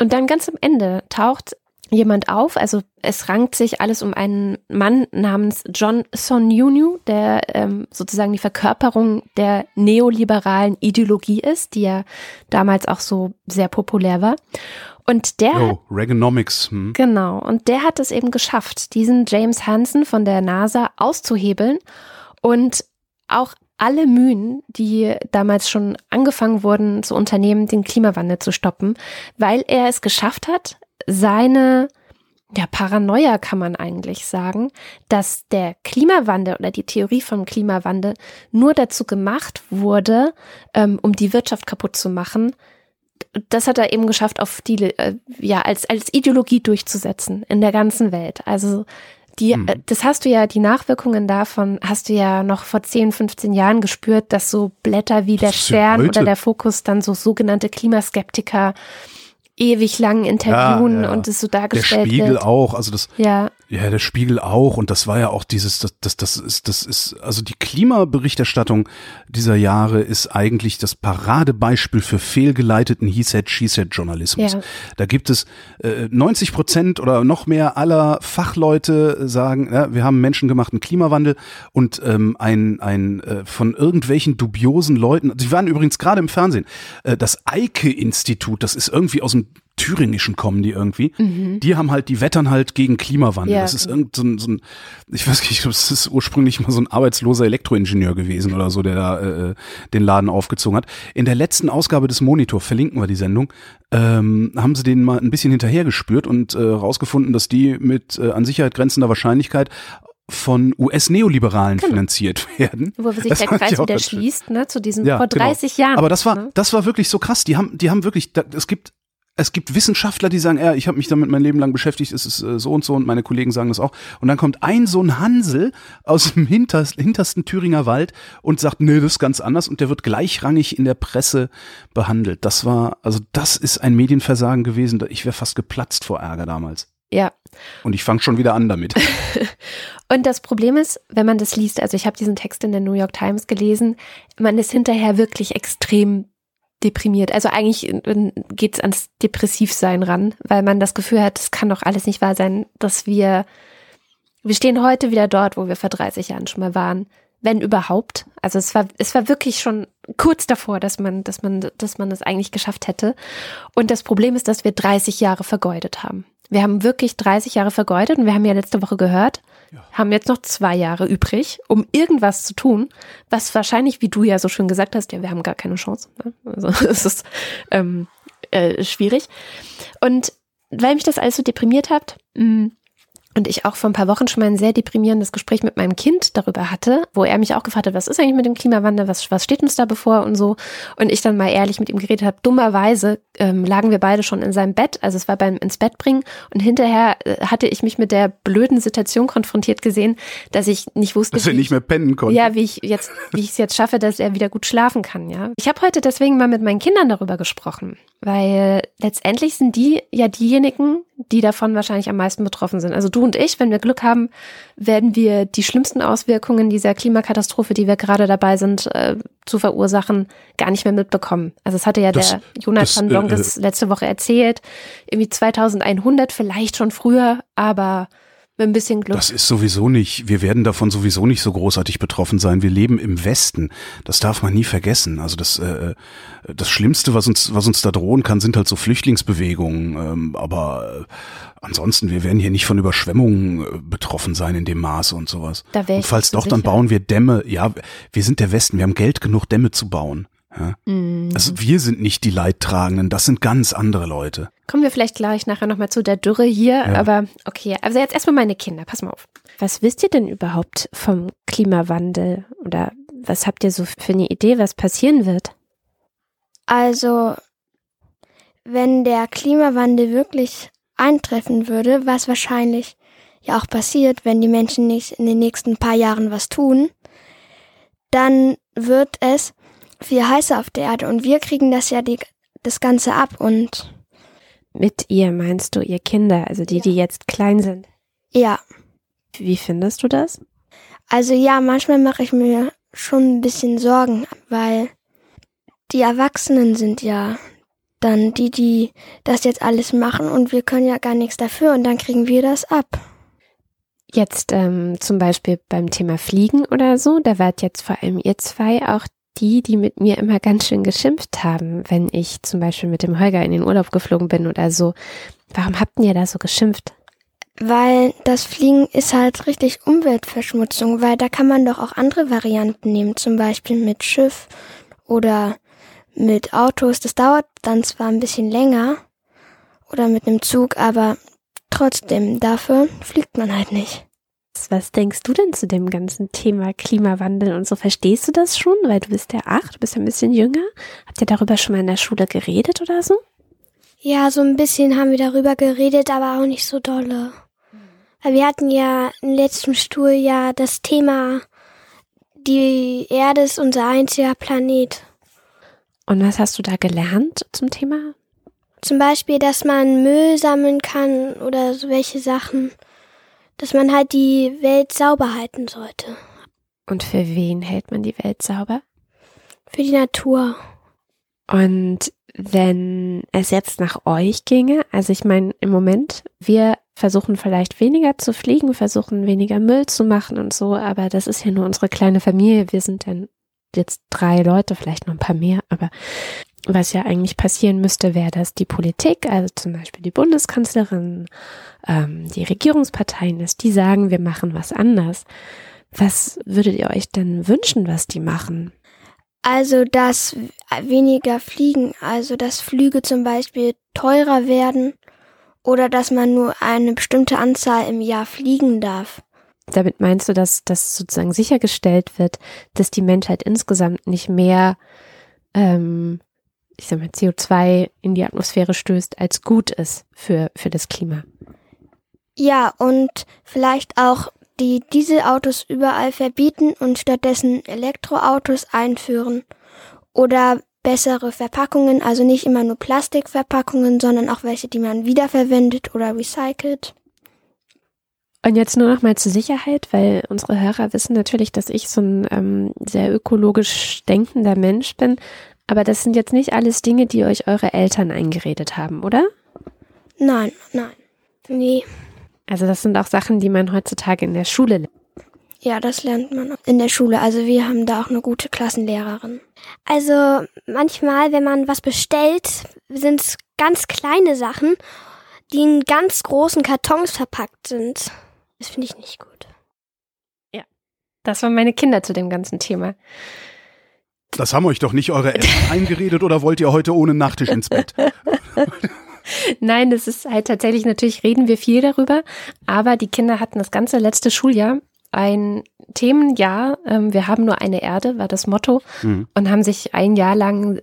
Und dann ganz am Ende taucht jemand auf, also es rankt sich alles um einen Mann namens John Sonunu, der ähm, sozusagen die Verkörperung der neoliberalen Ideologie ist, die ja damals auch so sehr populär war. Und der hat Oh, Reaganomics. Hm. Genau, und der hat es eben geschafft, diesen James Hansen von der NASA auszuhebeln und auch alle Mühen, die damals schon angefangen wurden zu unternehmen, den Klimawandel zu stoppen, weil er es geschafft hat, seine ja, Paranoia kann man eigentlich sagen, dass der Klimawandel oder die Theorie vom Klimawandel nur dazu gemacht wurde, ähm, um die Wirtschaft kaputt zu machen, das hat er eben geschafft, auf die, äh, ja, als, als Ideologie durchzusetzen in der ganzen Welt. Also die, Mhm. äh, das hast du ja, die Nachwirkungen davon hast du ja noch vor 10, 15 Jahren gespürt, dass so Blätter wie der ist ja Stern heute. oder der Fokus dann so sogenannte Klimaskeptiker ewig lang interviewen Ja, ja. und es so Der dargestellt Spiegel wird. auch, also das, Ja, ja, der Spiegel auch und das war ja auch dieses, das, das, das ist, das ist, also die Klimaberichterstattung dieser Jahre ist eigentlich das Paradebeispiel für fehlgeleiteten He said, she said Journalismus. Ja. Da gibt es äh, 90 Prozent oder noch mehr aller Fachleute sagen, ja, wir haben einen menschengemachten Klimawandel und ähm, ein, ein äh, von irgendwelchen dubiosen Leuten, die waren übrigens gerade im Fernsehen, äh, das Eike-Institut, das ist irgendwie aus dem Thüringischen kommen die irgendwie. Die haben halt, die wettern halt gegen Klimawandel. Ja. Das ist irgend so ein, so ein, ich weiß nicht, es ist ursprünglich mal so ein arbeitsloser Elektroingenieur gewesen oder so, der da äh, den Laden aufgezogen hat. In der letzten Ausgabe des Monitor, verlinken wir die Sendung, ähm, haben sie den mal ein bisschen hinterhergespürt und äh, rausgefunden, dass die mit äh, an Sicherheit grenzender Wahrscheinlichkeit von US-Neoliberalen finanziert werden. wo sich Das der Kreis wieder schließt, ne, zu diesen Ja, vor genau. 30 Jahren. Aber das war, ne? das war wirklich so krass. Die haben, die haben wirklich, da, es gibt, es gibt Wissenschaftler, die sagen, ja, ich habe mich damit mein Leben lang beschäftigt, es ist äh, so und so und meine Kollegen sagen das auch. Und dann kommt ein so ein Hansel aus dem hinters, hintersten Thüringer Wald und sagt, nee, das ist ganz anders und der wird gleichrangig in der Presse behandelt. Das war, also das ist ein Medienversagen gewesen. Ich wäre fast geplatzt vor Ärger damals. Ja. Und ich fange schon wieder an damit. Und das Problem ist, wenn man das liest, also ich habe diesen Text in der New York Times gelesen, man ist hinterher wirklich extrem deprimiert. Also eigentlich geht es ans Depressivsein ran, weil man das Gefühl hat, es kann doch alles nicht wahr sein, dass wir, wir stehen heute wieder dort, wo wir vor 30 Jahren schon mal waren, wenn überhaupt. Also es war, es war wirklich schon kurz davor, dass man, dass man, dass man es eigentlich geschafft hätte. Und das Problem ist, dass wir 30 Jahre vergeudet haben. Wir haben wirklich 30 Jahre vergeudet und wir haben ja letzte Woche gehört, haben jetzt noch zwei Jahre übrig, um irgendwas zu tun, was wahrscheinlich, wie du ja so schön gesagt hast, ja, wir haben gar keine Chance. Ne? Also es ist ähm, äh, schwierig. Und weil mich das alles so deprimiert hat, mh, und ich auch vor ein paar Wochen schon mal ein sehr deprimierendes Gespräch mit meinem Kind darüber hatte, wo er mich auch gefragt hat, was ist eigentlich mit dem Klimawandel, was, was steht uns da bevor und so. Und ich dann mal ehrlich mit ihm geredet habe. Dummerweise ähm, lagen wir beide schon in seinem Bett, also es war beim ins Bett bringen. Und hinterher äh, hatte ich mich mit der blöden Situation konfrontiert gesehen, dass ich nicht wusste, Dass er nicht mehr pennen konnte. ja, wie ich jetzt, wie ich es jetzt schaffe, dass er wieder gut schlafen kann, ja. Ich habe heute deswegen mal mit meinen Kindern darüber gesprochen, weil letztendlich sind die ja diejenigen, die davon wahrscheinlich am meisten betroffen sind. Also du und ich, wenn wir Glück haben, werden wir die schlimmsten Auswirkungen dieser Klimakatastrophe, die wir gerade dabei sind, äh, zu verursachen, gar nicht mehr mitbekommen. Also es hatte ja Das- der Jonathan das, äh, Long das letzte Woche erzählt, irgendwie 2100, vielleicht schon früher, aber mit ein bisschen Glück. Das ist sowieso nicht, wir werden davon sowieso nicht so großartig betroffen sein. Wir leben im Westen. Das darf man nie vergessen. Also das, äh, das Schlimmste, was uns, was uns da drohen kann, sind halt so Flüchtlingsbewegungen. Ähm, aber äh, ansonsten, wir werden hier nicht von Überschwemmungen äh, betroffen sein in dem Maße und sowas. Da und falls doch, dann sicher. bauen wir Dämme. Ja, wir sind der Westen. Wir haben Geld genug, Dämme zu bauen. Ja? Mhm. Also wir sind nicht die Leidtragenden. Das sind ganz andere Leute. Kommen wir vielleicht gleich nachher nochmal zu der Dürre hier, aber okay, also jetzt erstmal meine Kinder, pass mal auf. Was wisst ihr denn überhaupt vom Klimawandel oder was habt ihr so für eine Idee, was passieren wird? Also, wenn der Klimawandel wirklich eintreffen würde, was wahrscheinlich ja auch passiert, wenn die Menschen nicht in den nächsten paar Jahren was tun, dann wird es viel heißer auf der Erde und wir kriegen das ja die, das Ganze ab und Mit ihr meinst du ihr Kinder, also die, die jetzt klein sind. ja, Wie findest du das? also ja, manchmal mache ich mir schon ein bisschen Sorgen, weil die Erwachsenen sind ja dann die, die das jetzt alles machen und wir können ja gar nichts dafür und dann kriegen wir das ab. Jetzt ähm, zum Beispiel beim Thema Fliegen oder so, da wart jetzt vor allem ihr zwei auch die, die mit mir immer ganz schön geschimpft haben, wenn ich zum Beispiel mit dem Holger in den Urlaub geflogen bin oder so. Warum habt ihr da so geschimpft? Weil das Fliegen ist halt richtig Umweltverschmutzung, weil da kann man doch auch andere Varianten nehmen, zum Beispiel mit Schiff oder mit Autos. Das dauert dann zwar ein bisschen länger oder mit einem Zug, aber trotzdem, dafür fliegt man halt nicht. Was denkst du denn zu dem ganzen Thema Klimawandel und so? Verstehst du das schon? Weil du bist ja acht, du bist ja ein bisschen jünger. Habt ihr darüber schon mal in der Schule geredet oder so? Ja, so ein bisschen haben wir darüber geredet, aber auch nicht so dolle. Weil wir hatten ja im letzten Schuljahr das Thema, die Erde ist unser einziger Planet. Und was hast du da gelernt zum Thema? Zum Beispiel, dass man Müll sammeln kann oder so welche Sachen. Dass man halt die Welt sauber halten sollte. Und für wen hält man die Welt sauber? Für die Natur. Und wenn es jetzt nach euch ginge, also ich meine, im Moment, wir versuchen vielleicht weniger zu fliegen, versuchen weniger Müll zu machen und so, aber das ist ja nur unsere kleine Familie. Wir sind dann jetzt drei Leute, vielleicht noch ein paar mehr, aber was ja eigentlich passieren müsste, wäre, dass die Politik, also zum Beispiel die Bundeskanzlerin, ähm, die Regierungsparteien, dass die sagen, wir machen was anders. Was würdet ihr euch denn wünschen, was die machen? Also, dass weniger fliegen, also dass Flüge zum Beispiel teurer werden oder dass man nur eine bestimmte Anzahl im Jahr fliegen darf. Damit meinst du, dass das sozusagen sichergestellt wird, dass die Menschheit insgesamt nicht mehr, ähm, ich sag mal, CO2 in die Atmosphäre stößt, als gut ist für, für das Klima? Ja, und vielleicht auch die Dieselautos überall verbieten und stattdessen Elektroautos einführen. Oder bessere Verpackungen, also nicht immer nur Plastikverpackungen, sondern auch welche, die man wiederverwendet oder recycelt. Und jetzt nur noch mal zur Sicherheit, weil unsere Hörer wissen natürlich, dass ich so ein ähm, sehr ökologisch denkender Mensch bin. Aber das sind jetzt nicht alles Dinge, die euch eure Eltern eingeredet haben, oder? Nein, nein. Nee. Also das sind auch Sachen, die man heutzutage in der Schule lernt. Ja, das lernt man in der Schule. Also wir haben da auch eine gute Klassenlehrerin. Also manchmal, wenn man was bestellt, sind es ganz kleine Sachen, die in ganz großen Kartons verpackt sind. Das finde ich nicht gut. Ja, das waren meine Kinder zu dem ganzen Thema. Das haben euch doch nicht eure Eltern eingeredet oder wollt ihr heute ohne Nachtisch ins Bett? Nein, das ist halt tatsächlich, natürlich reden wir viel darüber, aber die Kinder hatten das ganze letzte Schuljahr ein Themenjahr. Ähm, wir haben nur eine Erde, war das Motto, mhm. und haben sich ein Jahr lang äh,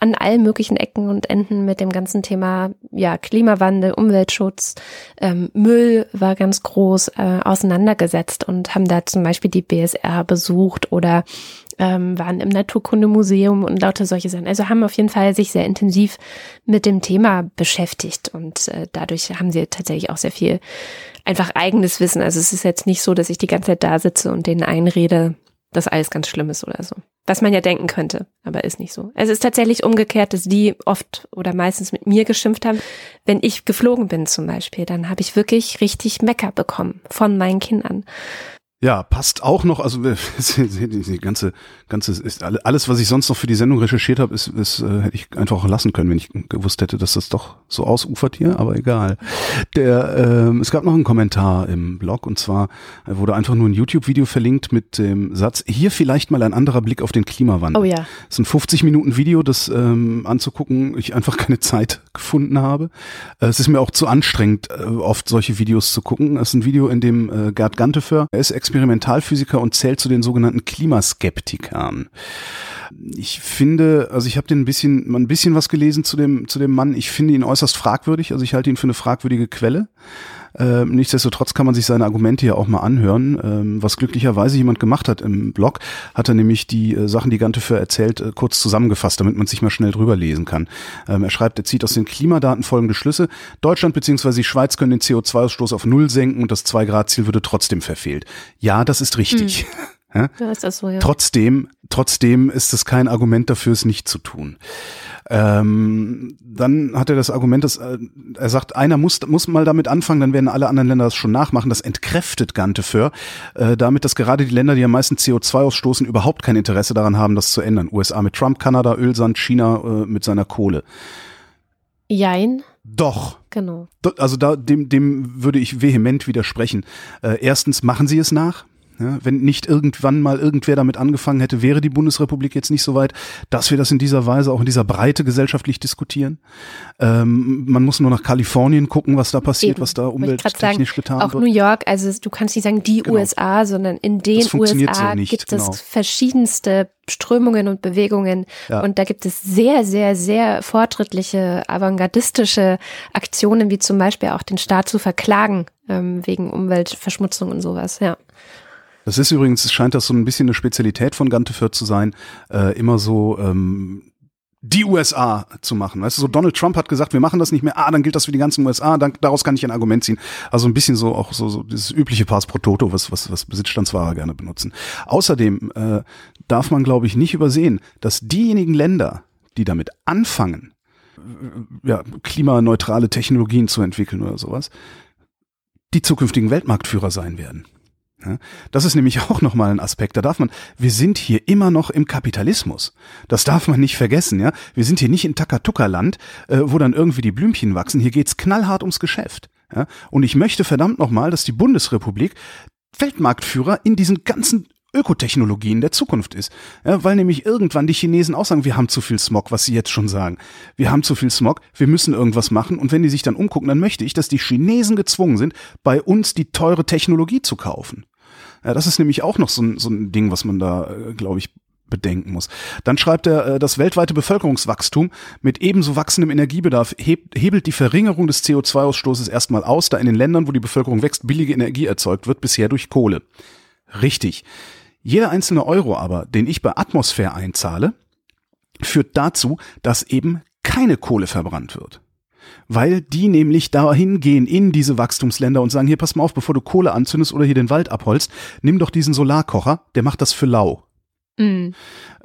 an allen möglichen Ecken und Enden mit dem ganzen Thema ja Klimawandel, Umweltschutz, ähm, Müll war ganz groß äh, auseinandergesetzt und haben da zum Beispiel die BSR besucht oder ähm, waren im Naturkundemuseum und lauter solche Sachen. Also haben auf jeden Fall sich sehr intensiv mit dem Thema beschäftigt und äh, dadurch haben sie tatsächlich auch sehr viel einfach eigenes Wissen. Also es ist jetzt nicht so, dass ich die ganze Zeit da sitze und denen einrede, dass alles ganz schlimm ist oder so. Was man ja denken könnte, aber ist nicht so. Es ist tatsächlich umgekehrt, dass die oft oder meistens mit mir geschimpft haben. Wenn ich geflogen bin zum Beispiel, dann habe ich wirklich richtig Mecker bekommen von meinen Kindern. Ja, passt auch noch, also die ganze, ganze ist alles, was ich sonst noch für die Sendung recherchiert habe, ist, ist äh, hätte ich einfach auch lassen können, wenn ich gewusst hätte, dass das doch so ausufert hier, aber egal. Der, ähm, es gab noch einen Kommentar im Blog und zwar wurde einfach nur ein YouTube-Video verlinkt mit dem Satz, hier vielleicht mal ein anderer Blick auf den Klimawandel. Oh ja. Es ist ein 50 Minuten Video, das ähm, anzugucken, ich einfach keine Zeit gefunden habe. Äh, es ist mir auch zu anstrengend, äh, oft solche Videos zu gucken. Es ist ein Video, in dem äh, Gerd Ganteför, er ist Experimentalphysiker und zählt zu den sogenannten Klimaskeptikern. Ich finde, also ich habe den ein bisschen, ein bisschen was gelesen zu dem, zu dem Mann. Ich finde ihn äußerst fragwürdig. Also ich halte ihn für eine fragwürdige Quelle. Ähm, nichtsdestotrotz kann man sich seine Argumente ja auch mal anhören. Ähm, was glücklicherweise jemand gemacht hat im Blog, hat er nämlich die äh, Sachen, die Gante für erzählt, äh, kurz zusammengefasst, damit man sich mal schnell drüber lesen kann. Ähm, er schreibt, er zieht aus den Klimadaten folgende Schlüsse. Deutschland bzw. die Schweiz können den CO2-Ausstoß auf Null senken und das 2-Grad-Ziel würde trotzdem verfehlt. Ja, das ist richtig. Hm. Ja? ja, ist das so, ja. Trotzdem, trotzdem ist es kein Argument dafür, es nicht zu tun. Ähm, dann hat er das Argument, dass äh, er sagt, einer muss, muss mal damit anfangen, dann werden alle anderen Länder das schon nachmachen. Das entkräftet Gante für, äh, damit, dass gerade die Länder, die am meisten CO2 ausstoßen, überhaupt kein Interesse daran haben, das zu ändern. USA mit Trump, Kanada, Ölsand, China äh, mit seiner Kohle. Jein. Doch. Genau. Also da, dem, dem würde ich vehement widersprechen. Äh, erstens machen sie es nach. Ja, wenn nicht irgendwann mal irgendwer damit angefangen hätte, wäre die Bundesrepublik jetzt nicht so weit, dass wir das in dieser Weise, auch in dieser Breite gesellschaftlich diskutieren. Ähm, man muss nur nach Kalifornien gucken, was da passiert, Eben. was da umwelttechnisch getan Auch wird. New York, also du kannst nicht sagen die Genau. USA, sondern in den USA so nicht, gibt genau. es verschiedenste Strömungen und Bewegungen Ja. und da gibt es sehr, sehr, sehr fortschrittliche, avantgardistische Aktionen, wie zum Beispiel auch den Staat zu verklagen ähm, wegen Umweltverschmutzung und sowas, ja. Das ist übrigens, scheint das so ein bisschen eine Spezialität von Gantefeld zu sein, äh, immer so ähm, die USA zu machen. Weißt du, so Donald Trump hat gesagt, wir machen das nicht mehr, ah, dann gilt das für die ganzen USA, dann, daraus kann ich ein Argument ziehen. Also ein bisschen so auch so, so dieses übliche Pass pro Toto, was, was, was Besitzstandswahrer gerne benutzen. Außerdem äh, darf man, glaube ich, nicht übersehen, dass diejenigen Länder, die damit anfangen, äh, ja, klimaneutrale Technologien zu entwickeln oder sowas, die zukünftigen Weltmarktführer sein werden. Das ist nämlich auch nochmal ein Aspekt. Da darf man, wir sind hier immer noch im Kapitalismus. Das darf man nicht vergessen, ja. Wir sind hier nicht in Takatuka-Land, äh, wo dann irgendwie die Blümchen wachsen. Hier geht's knallhart ums Geschäft. Ja. Und ich möchte verdammt nochmal, dass die Bundesrepublik Weltmarktführer in diesen ganzen Ökotechnologien der Zukunft ist. Ja, weil nämlich irgendwann die Chinesen auch sagen, wir haben zu viel Smog, was sie jetzt schon sagen. Wir haben zu viel Smog, wir müssen irgendwas machen. Und wenn die sich dann umgucken, dann möchte ich, dass die Chinesen gezwungen sind, bei uns die teure Technologie zu kaufen. Ja, das ist nämlich auch noch so ein, so ein Ding, was man da, äh, glaube ich, bedenken muss. Dann schreibt er, äh, das weltweite Bevölkerungswachstum mit ebenso wachsendem Energiebedarf heb, hebelt die Verringerung des CO2-Ausstoßes erstmal aus, da in den Ländern, wo die Bevölkerung wächst, billige Energie erzeugt wird, bisher durch Kohle. Richtig. Jeder einzelne Euro aber, den ich bei Atmosphäre einzahle, führt dazu, dass eben keine Kohle verbrannt wird. Weil die nämlich dahin gehen in diese Wachstumsländer und sagen, hier pass mal auf, bevor du Kohle anzündest oder hier den Wald abholst, nimm doch diesen Solarkocher, der macht das für lau. Mm.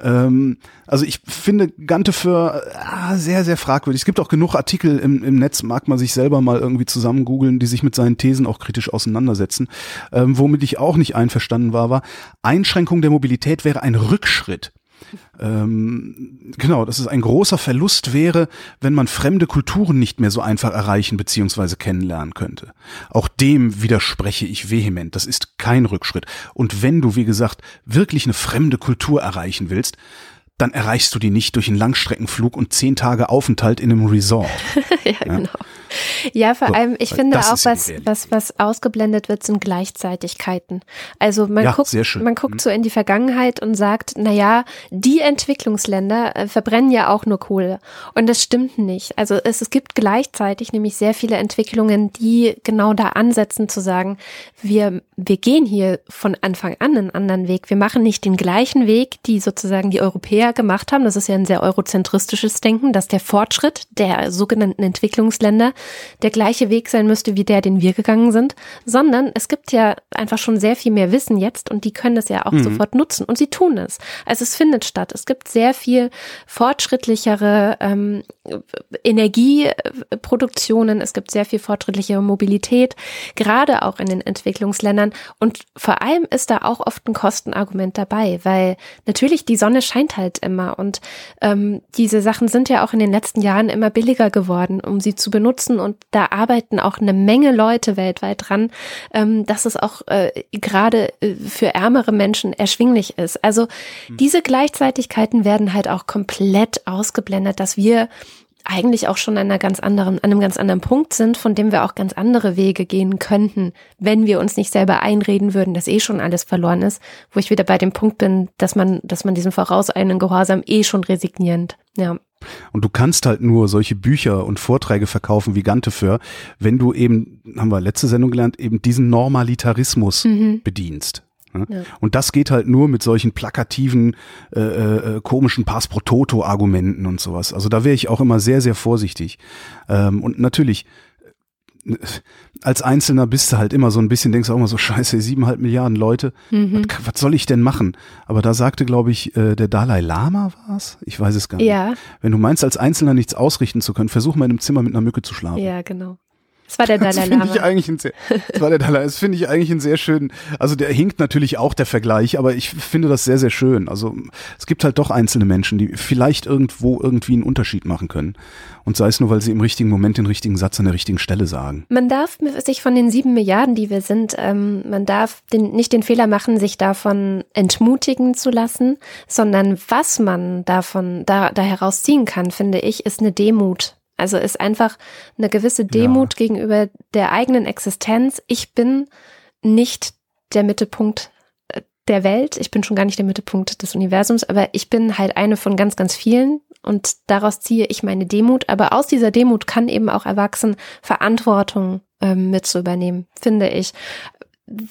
Ähm, also ich finde Gante für ah, sehr, sehr fragwürdig. Es gibt auch genug Artikel im, im Netz, mag man sich selber mal irgendwie zusammen googeln, die sich mit seinen Thesen auch kritisch auseinandersetzen. Ähm, womit ich auch nicht einverstanden war, war, Einschränkung der Mobilität wäre ein Rückschritt. Ähm, genau, dass es ein großer Verlust wäre, wenn man fremde Kulturen nicht mehr so einfach erreichen bzw. kennenlernen könnte. Auch dem widerspreche ich vehement. Das ist kein Rückschritt. Und wenn du, wie gesagt, wirklich eine fremde Kultur erreichen willst, dann erreichst du die nicht durch einen Langstreckenflug und zehn Tage Aufenthalt in einem Resort. ja, genau. Ja, vor So, allem, ich finde auch, ja was, was, was ausgeblendet wird, sind Gleichzeitigkeiten. Also man Ja, guckt, man guckt Mhm. so in die Vergangenheit und sagt, na ja, die Entwicklungsländer äh, verbrennen ja auch nur Kohle. Und das stimmt nicht. Also es, es gibt gleichzeitig nämlich sehr viele Entwicklungen, die genau da ansetzen zu sagen, wir, wir gehen hier von Anfang an einen anderen Weg. Wir machen nicht den gleichen Weg, die sozusagen die Europäer gemacht haben. Das ist ja ein sehr eurozentristisches Denken, dass der Fortschritt der sogenannten Entwicklungsländer der gleiche Weg sein müsste wie der, den wir gegangen sind, sondern es gibt ja einfach schon sehr viel mehr Wissen jetzt und die können das ja auch sofort nutzen und sie tun es. Also es findet statt. Es gibt sehr viel fortschrittlichere ähm, Energieproduktionen, es gibt sehr viel fortschrittlichere Mobilität, gerade auch in den Entwicklungsländern und vor allem ist da auch oft ein Kostenargument dabei, weil natürlich die Sonne scheint halt immer und ähm, diese Sachen sind ja auch in den letzten Jahren immer billiger geworden, um sie zu benutzen und da arbeiten auch eine Menge Leute weltweit dran, ähm, dass es auch äh, gerade äh, für ärmere Menschen erschwinglich ist. Also diese Gleichzeitigkeiten werden halt auch komplett ausgeblendet, dass wir eigentlich auch schon an einer ganz anderen, an einem ganz anderen Punkt sind, von dem wir auch ganz andere Wege gehen könnten, wenn wir uns nicht selber einreden würden, dass eh schon alles verloren ist, wo ich wieder bei dem Punkt bin, dass man, dass man diesen vorauseilenden Gehorsam eh schon resignierend. Ja. Und du kannst halt nur solche Bücher und Vorträge verkaufen wie Gante für, wenn du eben, haben wir letzte Sendung gelernt, eben diesen Normalitarismus bedienst. Ja? Ja. Und das geht halt nur mit solchen plakativen, äh, äh, komischen Pass pro Toto-Argumenten und sowas. Also da wäre ich auch immer sehr, sehr vorsichtig. Ähm, und natürlich, äh, als Einzelner bist du halt immer so ein bisschen, denkst du auch immer so, scheiße, siebeneinhalb Milliarden Leute, was, was soll ich denn machen? Aber da sagte, glaube ich, äh, der Dalai Lama war's? Ich weiß es gar nicht. Ja, Wenn du meinst, als Einzelner nichts ausrichten zu können, versuch mal in einem Zimmer mit einer Mücke zu schlafen. ja, genau. Das war der Das Dalai finde ich Lama. eigentlich ein sehr, das war der Dalai, das finde ich eigentlich einen sehr schönen, also der hinkt natürlich auch der Vergleich, aber ich finde das sehr, sehr schön. Also es gibt halt doch einzelne Menschen, die vielleicht irgendwo irgendwie einen Unterschied machen können. Und sei es nur, weil sie im richtigen Moment den richtigen Satz an der richtigen Stelle sagen. Man darf sich von den sieben Milliarden, die wir sind, ähm, man darf den, nicht den Fehler machen, sich davon entmutigen zu lassen, sondern was man davon da, da herausziehen kann, finde ich, ist eine Demut. Also ist einfach eine gewisse Demut gegenüber der eigenen Existenz. Ich bin nicht der Mittelpunkt äh, der Welt. Ich bin schon gar nicht der Mittelpunkt des Universums, aber ich bin halt eine von ganz, ganz vielen und daraus ziehe ich meine Demut. Aber aus dieser Demut kann eben auch erwachsen, Verantwortung ähm, mit zu übernehmen, finde ich.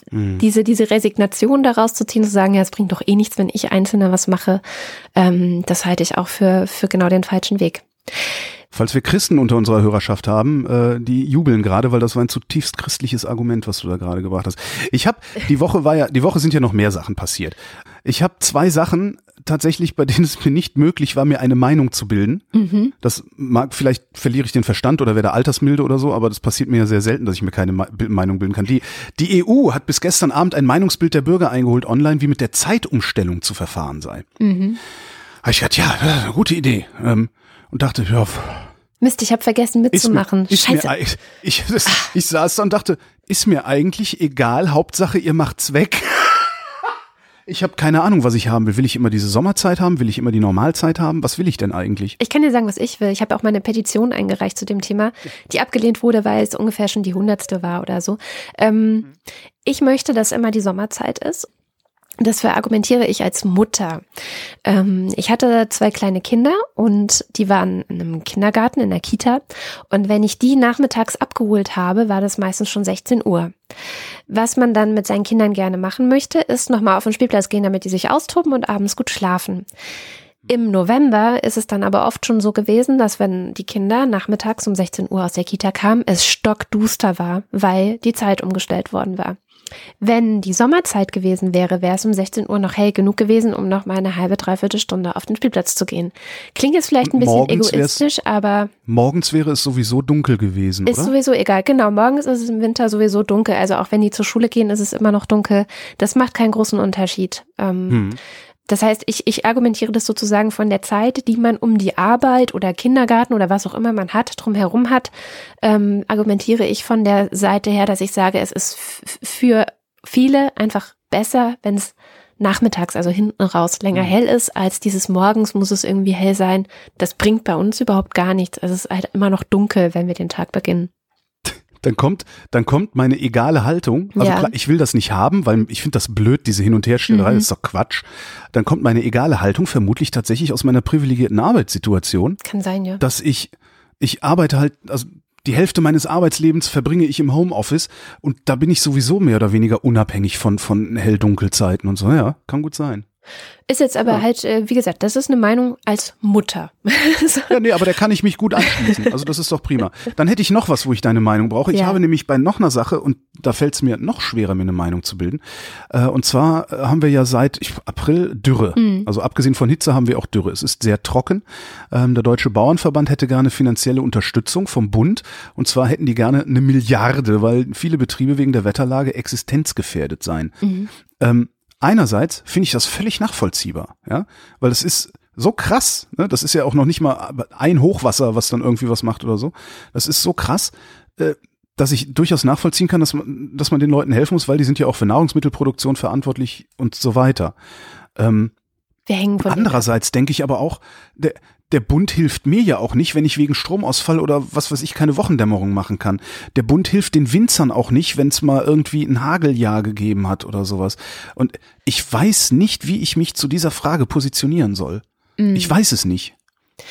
Hm. Diese, diese Resignation daraus zu ziehen, zu sagen, ja, es bringt doch eh nichts, wenn ich Einzelner was mache, ähm, das halte ich auch für, für genau den falschen Weg. Falls wir Christen unter unserer Hörerschaft haben, äh, die jubeln gerade, weil das war ein zutiefst christliches Argument, was du da gerade gebracht hast. Ich habe die Woche war ja, die Woche sind ja noch mehr Sachen passiert. Ich habe zwei Sachen tatsächlich, bei denen es mir nicht möglich war, mir eine Meinung zu bilden. Mhm. Das mag, vielleicht verliere ich den Verstand oder werde altersmilde oder so, aber das passiert mir ja sehr selten, dass ich mir keine Meinung bilden kann. Die, die EU hat bis gestern Abend ein Meinungsbild der Bürger eingeholt online, wie mit der Zeitumstellung zu verfahren sei. Mhm. Ich gedacht, ja, äh, gute Idee. Ähm, und dachte, ja, Mist, ich habe vergessen ist mitzumachen. Mir, ist Scheiße. Mir, eig- ich, das, ich saß da und dachte, ist mir eigentlich egal, Hauptsache ihr macht's weg. Ich habe keine Ahnung, was ich haben will. Will ich immer diese Sommerzeit haben? Will ich immer die Normalzeit haben? Was will ich denn eigentlich? Ich kann dir sagen, was ich will. Ich habe auch mal eine Petition eingereicht zu dem Thema, die abgelehnt wurde, weil es ungefähr schon die hundertste war oder so. Ähm, ich möchte, dass immer die Sommerzeit ist. Das verargumentiere ich als Mutter. Ähm, ich hatte zwei kleine Kinder und die waren in einem Kindergarten, in der Kita. Und wenn ich die nachmittags abgeholt habe, war das meistens schon 16 Uhr. Was man dann mit seinen Kindern gerne machen möchte, ist nochmal auf den Spielplatz gehen, damit die sich austoben und abends gut schlafen. Im November ist es dann aber oft schon so gewesen, dass wenn die Kinder nachmittags um 16 Uhr aus der Kita kamen, es stockduster war, weil die Zeit umgestellt worden war. Wenn die Sommerzeit gewesen wäre, wäre es um 16 Uhr noch hell genug gewesen, um noch mal eine halbe, dreiviertel Stunde auf den Spielplatz zu gehen. Klingt jetzt vielleicht ein bisschen morgens egoistisch, aber Morgens wäre es sowieso dunkel gewesen, ist oder? sowieso egal. Genau, morgens ist es im Winter sowieso dunkel. Also auch wenn die zur Schule gehen, ist es immer noch dunkel. Das macht keinen großen Unterschied. Ähm, Hm. Das heißt, ich, ich argumentiere das sozusagen von der Zeit, die man um die Arbeit oder Kindergarten oder was auch immer man hat, drumherum hat, ähm, argumentiere ich von der Seite her, dass ich sage, es ist für viele einfach besser, wenn es nachmittags, also hinten raus, länger Mhm. hell ist, als dieses morgens muss es irgendwie hell sein. Das bringt bei uns überhaupt gar nichts. Es ist halt immer noch dunkel, wenn wir den Tag beginnen. Dann kommt, dann kommt meine egale Haltung. Also Ja. klar, ich will das nicht haben, weil ich finde das blöd, diese Hin- und Herstellerei, Mhm. das ist doch Quatsch. Dann kommt meine egale Haltung vermutlich tatsächlich aus meiner privilegierten Arbeitssituation, Kann sein, ja. dass ich, ich arbeite halt, also die Hälfte meines Arbeitslebens verbringe ich im Homeoffice und da bin ich sowieso mehr oder weniger unabhängig von, von Hell-Dunkelzeiten und so. Ja, kann gut sein. Ist jetzt aber halt, äh, wie gesagt, das ist eine Meinung als Mutter. So. Ja, nee, aber da kann ich mich gut anschließen. Also das ist doch prima. Dann hätte ich noch was, wo ich deine Meinung brauche. Ich Ja. habe nämlich bei noch einer Sache, und da fällt es mir noch schwerer, mir eine Meinung zu bilden. Äh, und zwar äh, haben wir ja seit April Dürre. Mhm. Also abgesehen von Hitze haben wir auch Dürre. Es ist sehr trocken. Ähm, der Deutsche Bauernverband hätte gerne finanzielle Unterstützung vom Bund. Und zwar hätten die gerne eine Milliarde, weil viele Betriebe wegen der Wetterlage existenzgefährdet seien. Mhm. Ähm, einerseits finde ich das völlig nachvollziehbar, ja, weil es ist so krass, ne? das ist ja auch noch nicht mal ein Hochwasser, was dann irgendwie was macht oder so. Das ist so krass, äh, dass ich durchaus nachvollziehen kann, dass man, dass man den Leuten helfen muss, weil die sind ja auch für Nahrungsmittelproduktion verantwortlich und so weiter. Ähm, Wir hängen von Andererseits denke ich aber auch, der, der Bund hilft mir ja auch nicht, wenn ich wegen Stromausfall oder was weiß ich keine Wochendämmerung machen kann. Der Bund hilft den Winzern auch nicht, wenn es mal irgendwie ein Hageljahr gegeben hat oder sowas. Und ich weiß nicht, wie ich mich zu dieser Frage positionieren soll. Mhm. Ich weiß es nicht.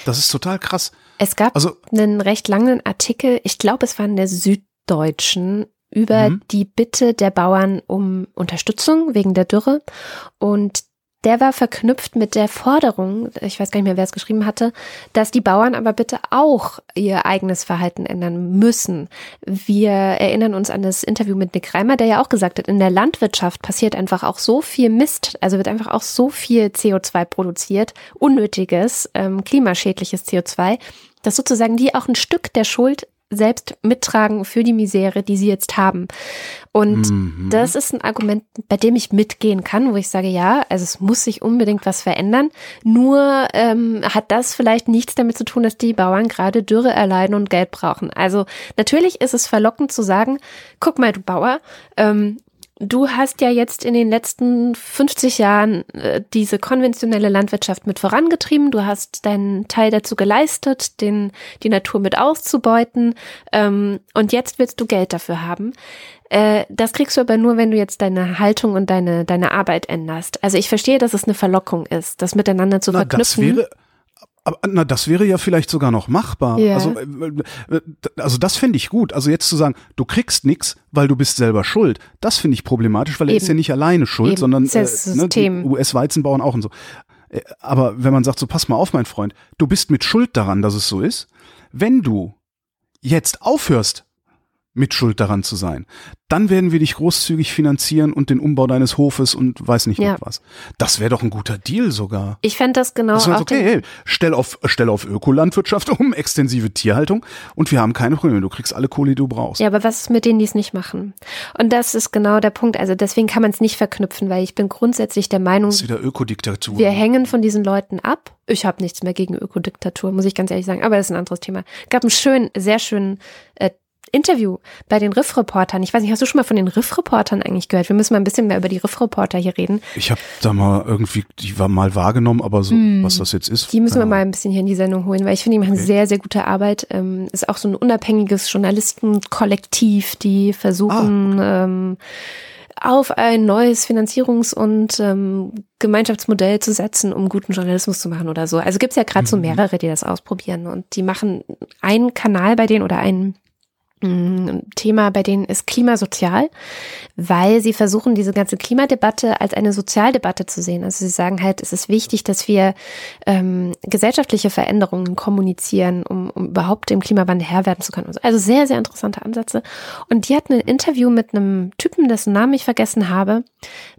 Das ist total krass. Es gab Also einen recht langen Artikel, ich glaube, es war in der Süddeutschen, über Mhm. die Bitte der Bauern um Unterstützung wegen der Dürre. Und der war verknüpft mit der Forderung, ich weiß gar nicht mehr, wer es geschrieben hatte, dass die Bauern aber bitte auch ihr eigenes Verhalten ändern müssen. Wir erinnern uns an das Interview mit Nick Reimer, der ja auch gesagt hat, in der Landwirtschaft passiert einfach auch so viel Mist, also wird einfach auch so viel CO2 produziert, unnötiges, ähm, klimaschädliches CO2, dass sozusagen die auch ein Stück der Schuld selbst mittragen für die Misere, die sie jetzt haben. Und Mhm. das ist ein Argument, bei dem ich mitgehen kann, wo ich sage, ja, also es muss sich unbedingt was verändern. Nur ähm, hat das vielleicht nichts damit zu tun, dass die Bauern gerade Dürre erleiden und Geld brauchen. Also natürlich ist es verlockend zu sagen, guck mal, du Bauer, ähm, Du hast ja jetzt in den letzten 50 Jahren äh, diese konventionelle Landwirtschaft mit vorangetrieben. Du hast deinen Teil dazu geleistet, den, die Natur mit auszubeuten. Ähm, und jetzt willst du Geld dafür haben. Äh, das kriegst du aber nur, wenn du jetzt deine Haltung und deine, deine Arbeit änderst. Also ich verstehe, dass es eine Verlockung ist, das miteinander zu Na, das verknüpfen. wäre, aber, na, das wäre ja vielleicht sogar noch machbar. Ja. Also, äh, äh, also das fände ich gut. Also jetzt zu sagen, du kriegst nix, weil du bist selber schuld, das finde ich problematisch, weil er Eben. ist ja nicht alleine schuld, Eben. sondern Das äh, ne. US-Weizenbauern auch und so. Äh, Aber wenn man sagt, so pass mal auf, mein Freund, du bist mit Schuld daran, dass es so ist. Wenn du jetzt aufhörst, mit Schuld daran zu sein, dann werden wir dich großzügig finanzieren und den Umbau deines Hofes und weiß nicht Ja. was. Das wäre doch ein guter Deal sogar. Ich fände das genau Das okay, hey, stell auf, stell auf Ökolandwirtschaft um, extensive Tierhaltung und wir haben keine Probleme. Du kriegst alle Kohle, die du brauchst. Ja, aber was ist mit denen, die es nicht machen? Und das ist genau der Punkt. Also deswegen kann man es nicht verknüpfen, weil ich bin grundsätzlich der Meinung, Das ist wieder Ökodiktatur. wir hängen von diesen Leuten ab. Ich habe nichts mehr gegen Ökodiktatur, muss ich ganz ehrlich sagen, aber das ist ein anderes Thema. gab einen schönen, sehr schönen äh, Interview bei den Riff-Reportern. Ich weiß nicht, hast du schon mal von den Riff-Reportern eigentlich gehört? Wir müssen mal ein bisschen mehr über die Riff-Reporter hier reden. Ich habe da mal irgendwie, die war mal wahrgenommen, aber so, was das jetzt ist. Die müssen wir mal ein bisschen hier in die Sendung holen, weil ich finde, die machen Okay. sehr, sehr gute Arbeit. Ähm, ist auch so ein unabhängiges Journalistenkollektiv, die versuchen, Ah, ähm, auf ein neues Finanzierungs- und ähm, Gemeinschaftsmodell zu setzen, um guten Journalismus zu machen oder so. Also gibt's ja gerade so Mhm. mehrere, die das ausprobieren und die machen einen Kanal bei denen oder einen Thema bei denen ist klimasozial, weil sie versuchen, diese ganze Klimadebatte als eine Sozialdebatte zu sehen. Also sie sagen halt, es ist wichtig, dass wir ähm, gesellschaftliche Veränderungen kommunizieren, um, um überhaupt dem Klimawandel Herr werden zu können. Also sehr, sehr interessante Ansätze. Und die hatten ein Interview mit einem Typen, dessen Namen ich vergessen habe,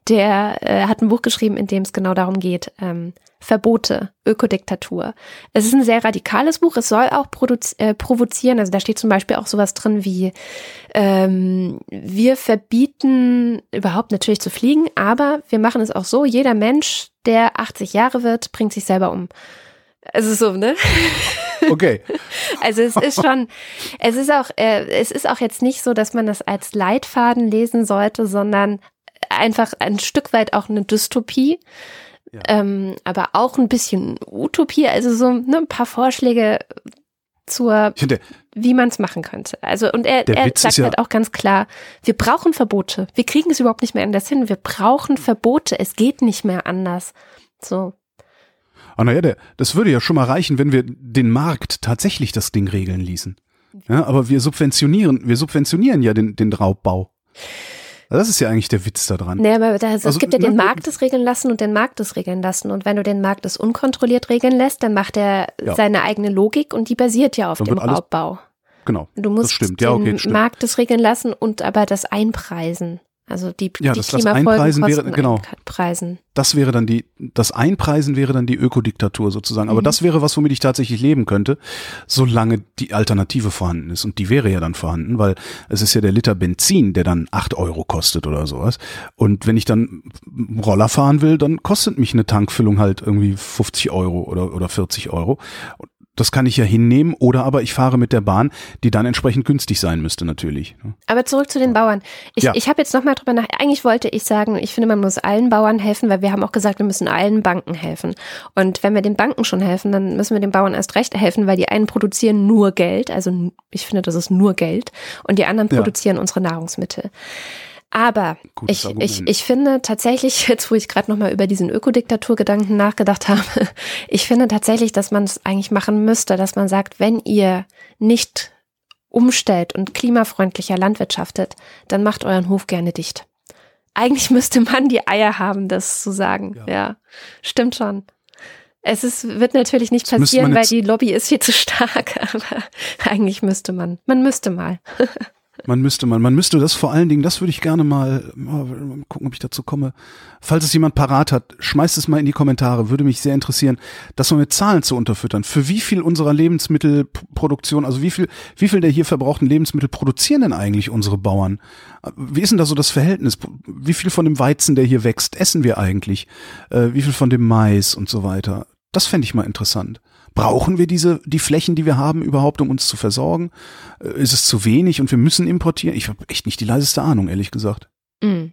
der äh, hat ein Buch geschrieben, in dem es genau darum geht, ähm, Verbote, Ökodiktatur. Es ist ein sehr radikales Buch. Es soll auch äh, provozieren. Also da steht zum Beispiel auch sowas drin wie, ähm, wir verbieten überhaupt natürlich zu fliegen, aber wir machen es auch so, jeder Mensch, der 80 Jahre wird, bringt sich selber um. Also so, ne? Okay. Also es ist schon, es ist auch, äh, es ist auch jetzt nicht so, dass man das als Leitfaden lesen sollte, sondern einfach ein Stück weit auch eine Dystopie. Ja. Ähm, aber auch ein bisschen Utopie, also so ne, ein paar Vorschläge zur, Ich finde, wie man es machen könnte. Also und er, Der er Witz sagt ja- halt auch ganz klar, wir brauchen Verbote. Wir kriegen es überhaupt nicht mehr anders hin. Wir brauchen Verbote. Es geht nicht mehr anders. So. ah, naja, der, das würde ja schon mal reichen, wenn wir den Markt tatsächlich das Ding regeln ließen. Ja, aber wir subventionieren, wir subventionieren ja den, den Raubbau. Das ist ja eigentlich der Witz da dran. Nee, aber das, es Also, gibt ja den Markt es regeln lassen und den Markt es regeln lassen. Und wenn du den Markt es unkontrolliert regeln lässt, dann macht er Ja. seine eigene Logik und die basiert ja auf Dann dem Raubbau. Genau. Du musst das stimmt. den Ja, okay, stimmt. Markt es regeln lassen und aber das einpreisen. Also die, Ja, die das- das Einpreisen wäre- genau. einpreisen. Das wäre dann die, das Einpreisen wäre dann die Ökodiktatur sozusagen. Aber Mhm. das wäre was, womit ich tatsächlich leben könnte, solange die Alternative vorhanden ist. Und die wäre ja dann vorhanden, weil es ist ja der Liter Benzin, der dann acht Euro kostet oder sowas. Und wenn ich dann Roller fahren will, dann kostet mich eine Tankfüllung halt irgendwie 50 Euro oder, oder 40 Euro. Und Das kann ich ja hinnehmen oder aber ich fahre mit der Bahn, die dann entsprechend günstig sein müsste natürlich. Aber zurück zu den Bauern. Ich, Ja. ich habe jetzt nochmal drüber nach. Eigentlich wollte ich sagen, ich finde, man muss allen Bauern helfen, weil wir haben auch gesagt, wir müssen allen Banken helfen. Und wenn wir den Banken schon helfen, dann müssen wir den Bauern erst recht helfen, weil die einen produzieren nur Geld. Also ich finde, das ist nur Geld. Und die anderen Ja. produzieren unsere Nahrungsmittel. Aber Gutes ich, Argument. ich, ich finde tatsächlich, jetzt wo ich gerade nochmal über diesen Ökodiktaturgedanken nachgedacht habe, ich finde tatsächlich, dass man es eigentlich machen müsste, dass man sagt, wenn ihr nicht umstellt und klimafreundlicher landwirtschaftet, dann macht euren Hof gerne dicht. Eigentlich müsste man die Eier haben, das zu sagen. Ja, Ja. stimmt schon. Es ist, wird natürlich nicht passieren, weil die Lobby ist viel zu stark, aber eigentlich müsste man. Man müsste mal. Man müsste man, man müsste das vor allen Dingen, das würde ich gerne mal, mal gucken, ob ich dazu komme. Falls es jemand parat hat, schmeißt es mal in die Kommentare, würde mich sehr interessieren, das mal mit Zahlen zu unterfüttern. Für wie viel unserer Lebensmittelproduktion, also wie viel, wie viel der hier verbrauchten Lebensmittel produzieren denn eigentlich unsere Bauern? Wie ist denn da so das Verhältnis? Wie viel von dem Weizen, der hier wächst, essen wir eigentlich? Äh, wie viel von dem Mais und so weiter? Das fände ich mal interessant. Brauchen wir diese, die Flächen, die wir haben, überhaupt, um uns zu versorgen? Äh, Ist es zu wenig und wir müssen importieren? Ich habe echt nicht die leiseste Ahnung, ehrlich gesagt. Mm.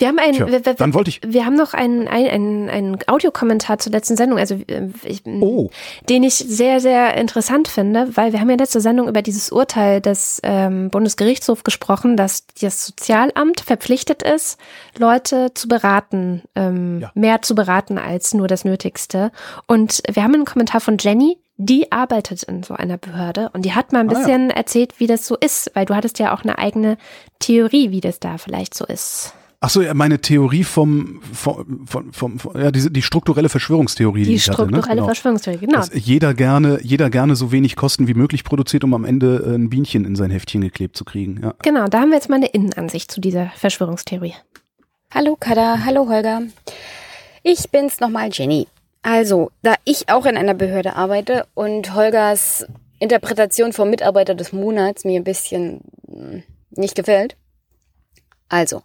Wir haben ein, Tja, wir, wir, dann wollte ich- wir haben noch einen, einen, einen, einen Audiokommentar zur letzten Sendung, also äh, ich, Oh. den ich sehr, sehr interessant finde, weil wir haben ja letzte Sendung über dieses Urteil des ähm, Bundesgerichtshofs gesprochen, dass das Sozialamt verpflichtet ist, Leute zu beraten, ähm, Ja. mehr zu beraten als nur das Nötigste. Und wir haben einen Kommentar von Jenny, die arbeitet in so einer Behörde und die hat mal ein Ah, ja. bisschen erzählt, wie das so ist, weil du hattest ja auch eine eigene Theorie, wie das da vielleicht so ist. Ach so, ja, meine Theorie vom, vom, vom, vom, vom ja, diese, die strukturelle Verschwörungstheorie, die, Die ich hatte, strukturelle ne? Genau. Verschwörungstheorie, genau. Dass jeder gerne, jeder gerne so wenig Kosten wie möglich produziert, um am Ende äh, ein Bienchen in sein Heftchen geklebt zu kriegen. Ja. Genau, da haben wir jetzt mal eine Innenansicht zu dieser Verschwörungstheorie. Hallo Kada, hallo Holger. Ich bin's nochmal Jenny. Also, da ich auch in einer Behörde arbeite und Holgers Interpretation vom Mitarbeiter des Monats mir ein bisschen hm, nicht gefällt. Also,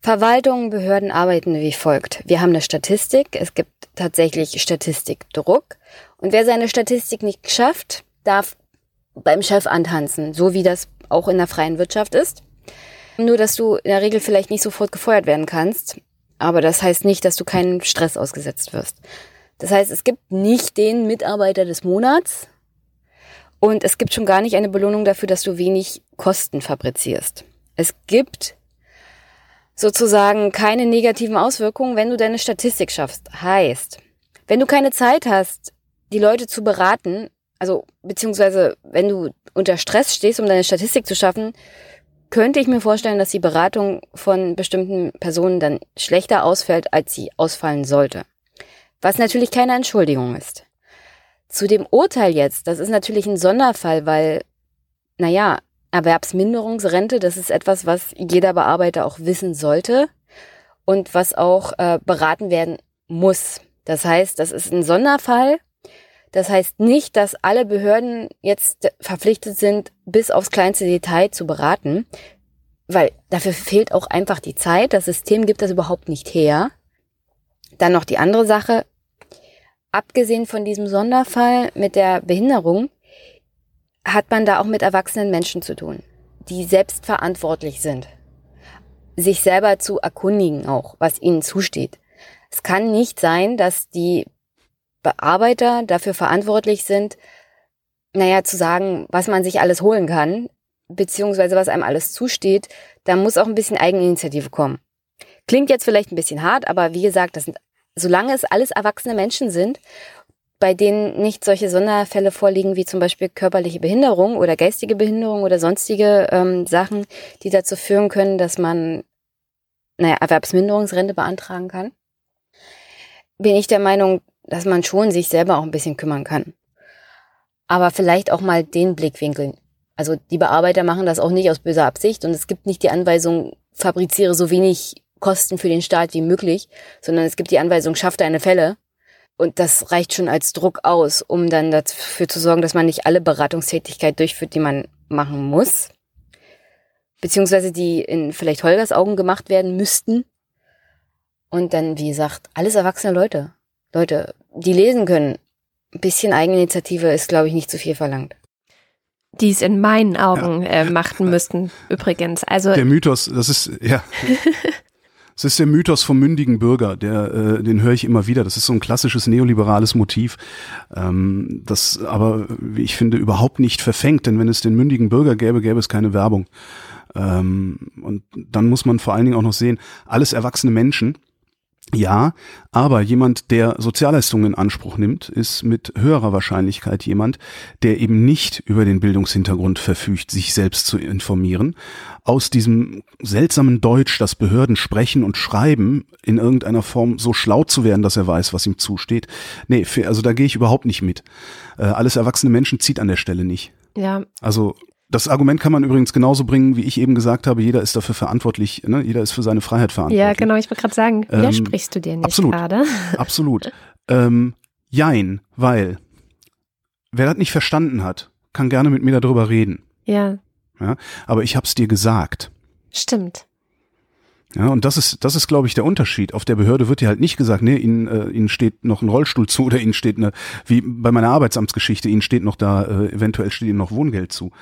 Verwaltungen, Behörden arbeiten wie folgt. Wir haben eine Statistik, es gibt tatsächlich Statistikdruck und wer seine Statistik nicht schafft, darf beim Chef antanzen, so wie das auch in der freien Wirtschaft ist. Nur, dass du in der Regel vielleicht nicht sofort gefeuert werden kannst. Aber das heißt nicht, dass du keinen Stress ausgesetzt wirst. Das heißt, es gibt nicht den Mitarbeiter des Monats. Und es gibt schon gar nicht eine Belohnung dafür, dass du wenig Kosten fabrizierst. Es gibt sozusagen keine negativen Auswirkungen, wenn du deine Statistik schaffst. Heißt, wenn du keine Zeit hast, die Leute zu beraten, also beziehungsweise wenn du unter Stress stehst, um deine Statistik zu schaffen, könnte ich mir vorstellen, dass die Beratung von bestimmten Personen dann schlechter ausfällt, als sie ausfallen sollte. Was natürlich keine Entschuldigung ist. Zu dem Urteil jetzt, das ist natürlich ein Sonderfall, weil, naja, Erwerbsminderungsrente, das ist etwas, was jeder Bearbeiter auch wissen sollte und was auch äh, beraten werden muss. Das heißt, das ist ein Sonderfall. Das heißt nicht, dass alle Behörden jetzt verpflichtet sind, bis aufs kleinste Detail zu beraten, weil dafür fehlt auch einfach die Zeit. Das System gibt das überhaupt nicht her. Dann noch die andere Sache. Abgesehen von diesem Sonderfall mit der Behinderung hat man da auch mit erwachsenen Menschen zu tun, die selbstverantwortlich sind. Sich selber zu erkundigen auch, was ihnen zusteht. Es kann nicht sein, dass die Bearbeiter dafür verantwortlich sind, naja, zu sagen, was man sich alles holen kann, beziehungsweise was einem alles zusteht. Da muss auch ein bisschen Eigeninitiative kommen. Klingt jetzt vielleicht ein bisschen hart, aber wie gesagt, das sind, solange es alles erwachsene Menschen sind, bei denen nicht solche Sonderfälle vorliegen, wie zum Beispiel körperliche Behinderung oder geistige Behinderung oder sonstige ähm, Sachen, die dazu führen können, dass man naja, Erwerbsminderungsrente beantragen kann, bin ich der Meinung, dass man schon sich selber auch ein bisschen kümmern kann. Aber vielleicht auch mal den Blickwinkel. Also die Bearbeiter machen das auch nicht aus böser Absicht und es gibt nicht die Anweisung, fabriziere so wenig Kosten für den Staat wie möglich, sondern es gibt die Anweisung, schaff deine Fälle. Und das reicht schon als Druck aus, um dann dafür zu sorgen, dass man nicht alle Beratungstätigkeit durchführt, die man machen muss. Beziehungsweise die in vielleicht Holgers Augen gemacht werden müssten. Und dann, wie gesagt, alles erwachsene Leute. Leute, die lesen können. Ein bisschen Eigeninitiative ist, glaube ich, nicht zu viel verlangt. Die es in meinen Augen äh, machten müssten, übrigens. Also Der Mythos, das ist, ja. Es ist der Mythos vom mündigen Bürger, der, äh, den höre ich immer wieder. Das ist so ein klassisches neoliberales Motiv, ähm, das aber, wie ich finde, überhaupt nicht verfängt. Denn wenn es den mündigen Bürger gäbe, gäbe es keine Werbung. Ähm, und dann muss man vor allen Dingen auch noch sehen, alles erwachsene Menschen, ja, aber jemand, der Sozialleistungen in Anspruch nimmt, ist mit höherer Wahrscheinlichkeit jemand, der eben nicht über den Bildungshintergrund verfügt, sich selbst zu informieren, aus diesem seltsamen Deutsch, das Behörden sprechen und schreiben, in irgendeiner Form so schlau zu werden, dass er weiß, was ihm zusteht. Nee, also da gehe ich überhaupt nicht mit. Äh, alles erwachsene Menschen zieht an der Stelle nicht. ja, Also Das Argument kann man übrigens genauso bringen, wie ich eben gesagt habe, jeder ist dafür verantwortlich, ne? jeder ist für seine Freiheit verantwortlich. Ja, genau, ich wollte gerade sagen, Ähm, widersprichst du dir nicht absolut. gerade? Absolut. Ähm, jein, weil wer das nicht verstanden hat, kann gerne mit mir darüber reden. Ja, Aber ich hab's dir gesagt. stimmt. Ja, und das ist, das ist, glaube ich, der Unterschied. Auf der Behörde wird dir halt nicht gesagt, nee, ihnen, äh, ihnen steht noch ein Rollstuhl zu oder ihnen steht eine, wie bei meiner Arbeitsamtsgeschichte, ihnen steht noch da, äh, eventuell steht ihnen noch Wohngeld zu.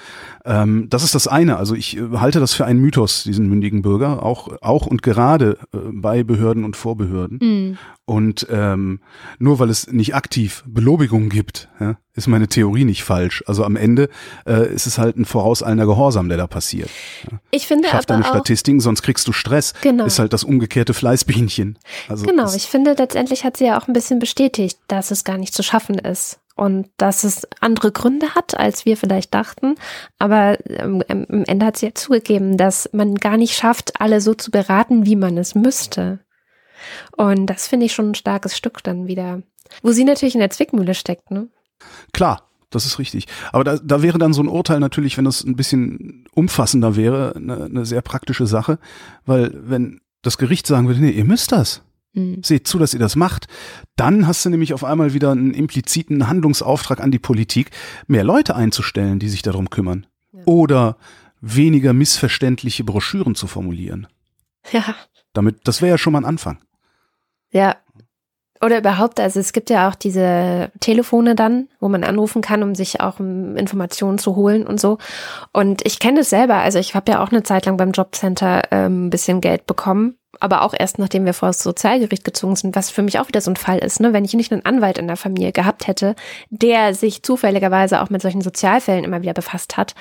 Ähm, das ist das eine. Also ich äh, halte das für einen Mythos, diesen mündigen Bürger, auch, auch und gerade äh, bei Behörden und Vorbehörden. Mhm. Und ähm, nur weil es nicht aktiv Belobigungen gibt, ja, ist meine Theorie nicht falsch. Also am Ende äh, ist es halt ein vorauseilender Gehorsam, der da passiert. Ich finde Schaff deine aber auch, Statistiken, sonst kriegst du Stress. Genau. Ist halt das umgekehrte Fleißbienchen. Also genau, ich finde, letztendlich hat sie ja auch ein bisschen bestätigt, dass es gar nicht zu schaffen ist. Und dass es andere Gründe hat, als wir vielleicht dachten. Aber ähm, am Ende hat sie ja zugegeben, dass man gar nicht schafft, alle so zu beraten, wie man es müsste. Und das finde ich schon ein starkes Stück dann wieder. Wo sie natürlich in der Zwickmühle steckt, ne? Klar, das ist richtig. Aber da, da wäre dann so ein Urteil natürlich, wenn das ein bisschen umfassender wäre, eine, eine sehr praktische Sache. Weil wenn das Gericht sagen würde, nee, ihr müsst das. Hm. Seht zu, dass ihr das macht. Dann hast du nämlich auf einmal wieder einen impliziten Handlungsauftrag an die Politik, mehr Leute einzustellen, die sich darum kümmern. Ja. Oder weniger missverständliche Broschüren zu formulieren. Ja, Damit, das wäre ja schon mal ein Anfang. Ja. Oder überhaupt, also es gibt ja auch diese Telefone dann, wo man anrufen kann, um sich auch Informationen zu holen und so. Und ich kenne es selber, also ich habe ja auch eine Zeit lang beim Jobcenter ähm, ein bisschen Geld bekommen, aber auch erst nachdem wir vor das Sozialgericht gezogen sind, was für mich auch wieder so ein Fall ist, ne? Wenn ich nicht einen Anwalt in der Familie gehabt hätte, der sich zufälligerweise auch mit solchen Sozialfällen immer wieder befasst hat,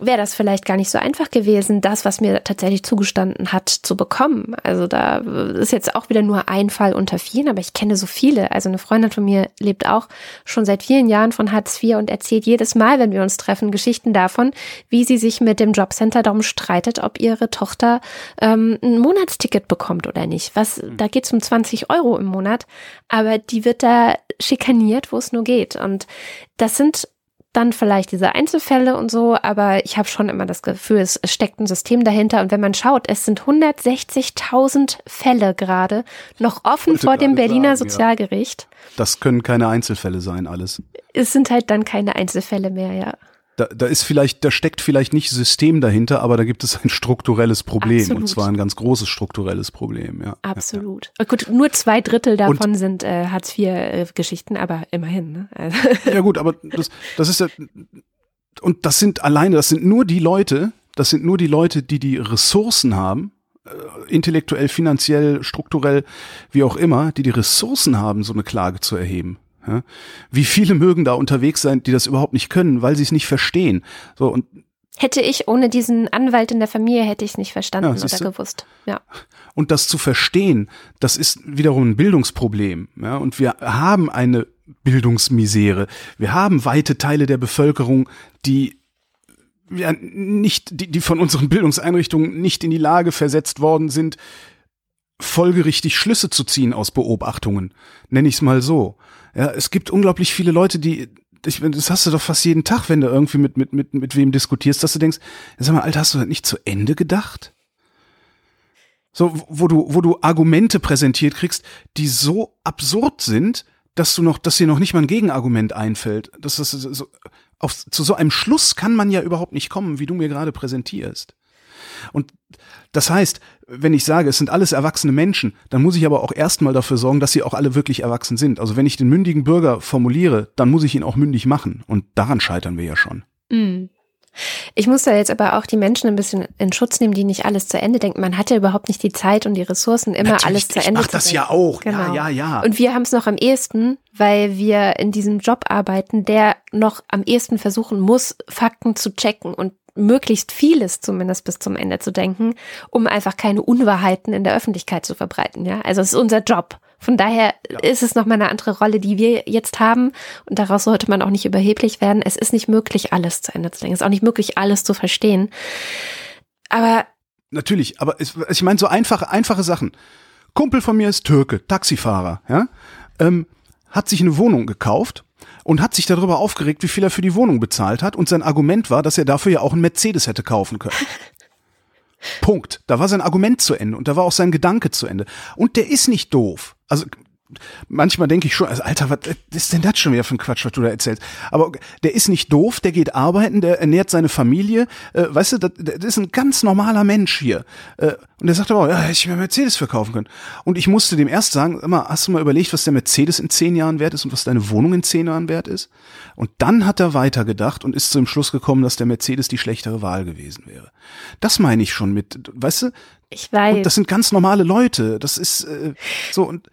wäre das vielleicht gar nicht so einfach gewesen, das, was mir tatsächlich zugestanden hat, zu bekommen. Also da ist jetzt auch wieder nur ein Fall unter vielen, aber ich kenne so viele. Also eine Freundin von mir lebt auch schon seit vielen Jahren von Hartz IV und erzählt jedes Mal, wenn wir uns treffen, Geschichten davon, wie sie sich mit dem Jobcenter darum streitet, ob ihre Tochter ähm, ein Monatsticket bekommt oder nicht. Was, da geht es um 20 Euro im Monat, aber die wird da schikaniert, wo es nur geht. Und das sind dann vielleicht diese Einzelfälle und so, aber ich habe schon immer das Gefühl, es steckt ein System dahinter. Und wenn man schaut, es sind 160.000 Fälle gerade noch offen vor dem Berliner sagen, ja. Sozialgericht. Das können keine Einzelfälle sein, alles. Es sind halt dann keine Einzelfälle mehr, ja. Da, da ist vielleicht, da steckt vielleicht nicht System dahinter, aber da gibt es ein strukturelles Problem Absolut. und zwar ein ganz großes strukturelles Problem, ja. Absolut. Äh, Gut, nur zwei Drittel davon sind äh, Hartz-IV-Geschichten, aber immerhin. Ne? Also, Ja, ja gut, aber das, das ist ja, und das sind alleine, das sind nur die Leute, das sind nur die Leute, die die Ressourcen haben, äh, intellektuell, finanziell, strukturell, wie auch immer, die die Ressourcen haben, so eine Klage zu erheben. Ja? Wie viele mögen da unterwegs sein, die das überhaupt nicht können, weil sie es nicht verstehen. So und hätte ich ohne diesen Anwalt in der Familie, hätte ich es nicht verstanden Ja, oder gewusst. Ja. Und das zu verstehen, das ist wiederum ein Bildungsproblem. Ja? Und wir haben eine Bildungsmisere. Wir haben weite Teile der Bevölkerung, die ja, nicht, die, die von unseren Bildungseinrichtungen nicht in die Lage versetzt worden sind, folgerichtig Schlüsse zu ziehen aus Beobachtungen. Nenne ich es mal so. Ja, es gibt unglaublich viele Leute, die, ich, das hast du doch fast jeden Tag, wenn du irgendwie mit, mit, mit, mit wem diskutierst, dass du denkst, sag mal, Alter, hast du das nicht zu Ende gedacht? So, wo du, wo du Argumente präsentiert kriegst, die so absurd sind, dass du noch, dass dir noch nicht mal ein Gegenargument einfällt. Das ist so, auf, zu so einem Schluss kann man ja überhaupt nicht kommen, wie du mir gerade präsentierst. Und das heißt, wenn ich sage, es sind alles erwachsene Menschen, dann muss ich aber auch erstmal dafür sorgen, dass sie auch alle wirklich erwachsen sind. Also wenn ich den mündigen Bürger formuliere, dann muss ich ihn auch mündig machen. Und daran scheitern wir ja schon. Mm. Ich muss da jetzt aber auch die Menschen ein bisschen in Schutz nehmen, die nicht alles zu Ende denken. Man hat ja überhaupt nicht die Zeit und die Ressourcen, immer Natürlich, alles zu ich Ende mach zu das denken. ja auch. Genau. Ja, ja, ja. Und wir haben es noch am ehesten, weil wir in diesem Job arbeiten, der noch am ehesten versuchen muss, Fakten zu checken und möglichst vieles zumindest bis zum Ende zu denken, um einfach keine Unwahrheiten in der Öffentlichkeit zu verbreiten. Ja, also es ist unser Job. Von daher ist es nochmal eine andere Rolle, die wir jetzt haben. Und daraus sollte man auch nicht überheblich werden. Es ist nicht möglich, alles zu Ende zu denken. Es ist auch nicht möglich, alles zu verstehen. Aber Natürlich, aber es, ich meine so einfache, einfache Sachen. Kumpel von mir ist Türke, Taxifahrer, ja, ähm, hat sich eine Wohnung gekauft und hat sich darüber aufgeregt, wie viel er für die Wohnung bezahlt hat. Und sein Argument war, dass er dafür ja auch einen Mercedes hätte kaufen können. Punkt. Da war sein Argument zu Ende und da war auch sein Gedanke zu Ende. Und der ist nicht doof. Also manchmal denke ich schon, also Alter, was ist denn das schon wieder für ein Quatsch, was du da erzählst? Aber der ist nicht doof, der geht arbeiten, der ernährt seine Familie, äh, weißt du, das, das ist ein ganz normaler Mensch hier. Äh, und der sagt aber, ja, hätte ich mir Mercedes verkaufen können. Und ich musste dem erst sagen, immer, hast du mal überlegt, was der Mercedes in zehn Jahren wert ist und was deine Wohnung in zehn Jahren wert ist? Und dann hat er weitergedacht und ist zum Schluss gekommen, dass der Mercedes die schlechtere Wahl gewesen wäre. Das meine ich schon mit, weißt du? Ich weiß. Und das sind ganz normale Leute. Das ist äh, so und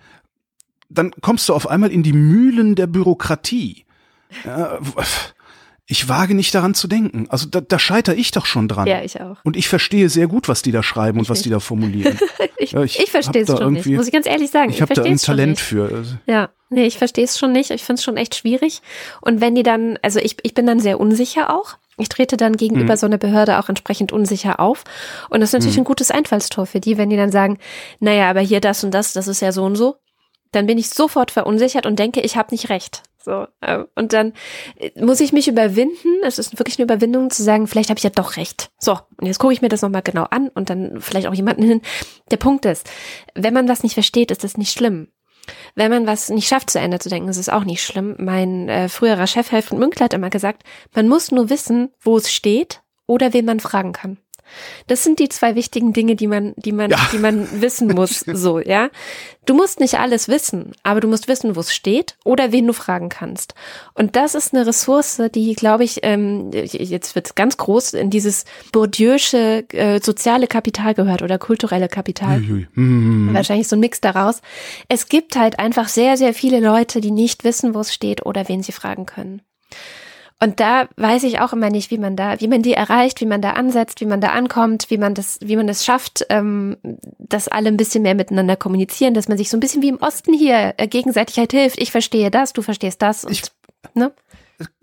dann kommst du auf einmal in die Mühlen der Bürokratie. Ja, ich wage nicht daran zu denken. Also da, da scheitere ich doch schon dran. ja, ich auch. Und ich verstehe sehr gut, was die da schreiben und was die da formulieren. Ich, Ja, ich, ich verstehe es schon nicht, muss ich ganz ehrlich sagen. Ich habe da ein Talent für. Ja, nee, ich verstehe es schon nicht. Ich finde es schon echt schwierig. Und wenn die dann, also ich, ich bin dann sehr unsicher auch. Ich trete dann gegenüber Mhm. so einer Behörde auch entsprechend unsicher auf. Und das ist natürlich ein gutes Einfallstor für die, wenn die dann sagen, naja, aber hier das und das, das ist ja so und so. Dann bin ich sofort verunsichert und denke, ich habe nicht recht. So, äh, und dann äh, muss ich mich überwinden. Es ist wirklich eine Überwindung zu sagen, vielleicht habe ich ja doch recht. So, und jetzt gucke ich mir das nochmal genau an und dann vielleicht auch jemanden hin. Der Punkt ist, wenn man was nicht versteht, ist das nicht schlimm. Wenn man was nicht schafft, zu Ende zu denken, ist es auch nicht schlimm. Mein äh, früherer Chef Helfried Münkler hat immer gesagt, man muss nur wissen, wo es steht oder wen man fragen kann. Das sind die zwei wichtigen Dinge, die man, die man, Ja. die man wissen muss, so, ja. Du musst nicht alles wissen, aber du musst wissen, wo es steht oder wen du fragen kannst. Und das ist eine Ressource, die, glaube ich, ähm, jetzt wird ganz groß in dieses bourdieu'sche äh, soziale Kapital gehört oder kulturelle Kapital. ui, ui. Hm. Wahrscheinlich so ein Mix daraus. Es gibt halt einfach sehr, sehr viele Leute, die nicht wissen, wo es steht oder wen sie fragen können. Und da weiß ich auch immer nicht, wie man da, wie man die erreicht, wie man da ansetzt, wie man da ankommt, wie man das, wie man es schafft, ähm, dass alle ein bisschen mehr miteinander kommunizieren, dass man sich so ein bisschen wie im Osten hier äh, gegenseitig halt hilft. Ich verstehe das, du verstehst das und Ich- ne?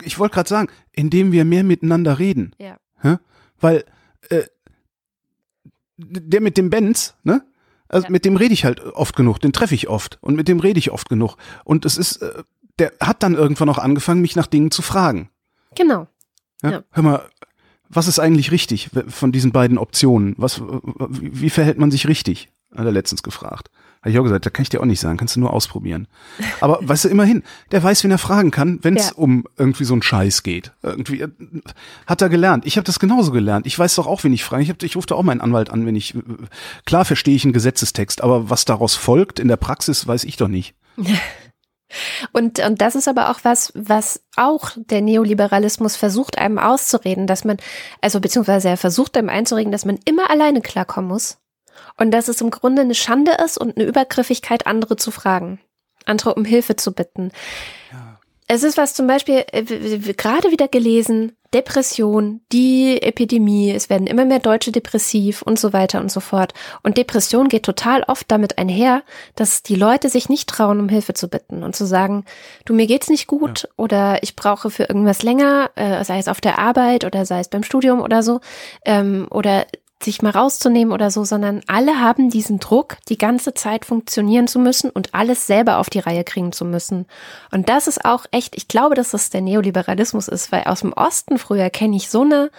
Ich wollte gerade sagen, indem wir mehr miteinander reden. Ja. Hä? Weil äh, der mit dem Benz, ne? Also Ja. mit dem rede ich halt oft genug, den treffe ich oft und mit dem rede ich oft genug. Und es ist, äh, der hat dann irgendwann auch angefangen, mich nach Dingen zu fragen. Genau. Ja? Ja. Hör mal, was ist eigentlich richtig von diesen beiden Optionen? Was, wie, verhält man sich richtig? Hat er letztens gefragt. Habe ich auch gesagt, da kann ich dir auch nicht sagen, kannst du nur ausprobieren. Aber weißt du, immerhin, der weiß, wen er fragen kann, wenn es Ja. um irgendwie so einen Scheiß geht. Irgendwie äh, hat er gelernt. Ich habe das genauso gelernt. Ich weiß doch auch, wen ich frage. Ich, hab, ich rufe da auch meinen Anwalt an, wenn ich, klar verstehe ich einen Gesetzestext, aber was daraus folgt in der Praxis, weiß ich doch nicht. Und, und das ist aber auch was, was auch der Neoliberalismus versucht, einem auszureden, dass man, also beziehungsweise er versucht einem einzureden, dass man immer alleine klarkommen muss. Und dass es im Grunde eine Schande ist und eine Übergriffigkeit, andere zu fragen, andere um Hilfe zu bitten. Es ist was zum Beispiel, äh, gerade wieder gelesen, Depression, die Epidemie, es werden immer mehr Deutsche depressiv und so weiter und so fort. Und Depression geht total oft damit einher, dass die Leute sich nicht trauen, um Hilfe zu bitten und zu sagen, du, mir geht's nicht gut oder ich brauche für irgendwas länger, äh, sei es auf der Arbeit oder sei es beim Studium oder so, ähm, oder sich mal rauszunehmen oder so, sondern alle haben diesen Druck, die ganze Zeit funktionieren zu müssen und alles selber auf die Reihe kriegen zu müssen. Und das ist auch echt, ich glaube, dass das der Neoliberalismus ist, weil aus dem Osten früher kenne ich so eine,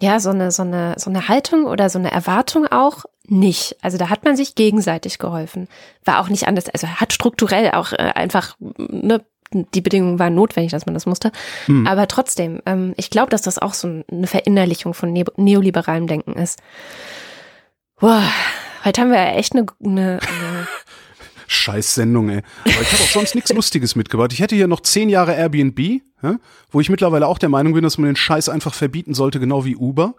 ja, so eine, so eine, so eine Haltung oder so eine Erwartung auch nicht. Also da hat man sich gegenseitig geholfen. War auch nicht anders, also hat strukturell auch äh, einfach, ne, die Bedingungen waren notwendig, dass man das musste. Hm. Aber trotzdem, ähm, ich glaube, dass das auch so eine Verinnerlichung von ne neoliberalem Denken ist. Boah, heute haben wir ja echt eine, eine, eine Scheiß Sendung, ey. Aber ich habe auch sonst nichts Lustiges mitgebracht. Ich hätte hier noch zehn Jahre Airbnb, wo ich mittlerweile auch der Meinung bin, dass man den Scheiß einfach verbieten sollte, genau wie Uber,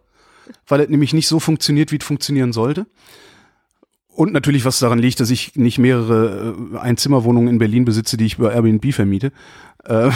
weil es nämlich nicht so funktioniert, wie es funktionieren sollte. Und natürlich, was daran liegt, dass ich nicht mehrere äh, Einzimmerwohnungen in Berlin besitze, die ich über Airbnb vermiete. Äh,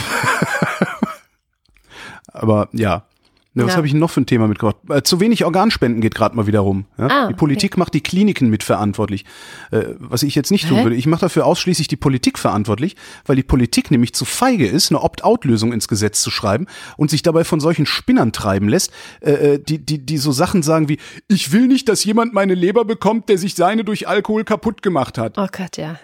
aber ja, Ne, was Ja. habe ich denn noch für ein Thema mitgebracht? Äh, zu wenig Organspenden geht gerade mal wieder rum. Ja? Ah, die Politik macht die Kliniken mitverantwortlich. Äh, was ich jetzt nicht tun Hä? würde. Ich mache dafür ausschließlich die Politik verantwortlich, weil die Politik nämlich zu feige ist, eine Opt-out-Lösung ins Gesetz zu schreiben und sich dabei von solchen Spinnern treiben lässt, äh, äh, die, die, die so Sachen sagen wie, ich will nicht, dass jemand meine Leber bekommt, der sich seine durch Alkohol kaputt gemacht hat. Oh Gott, ja.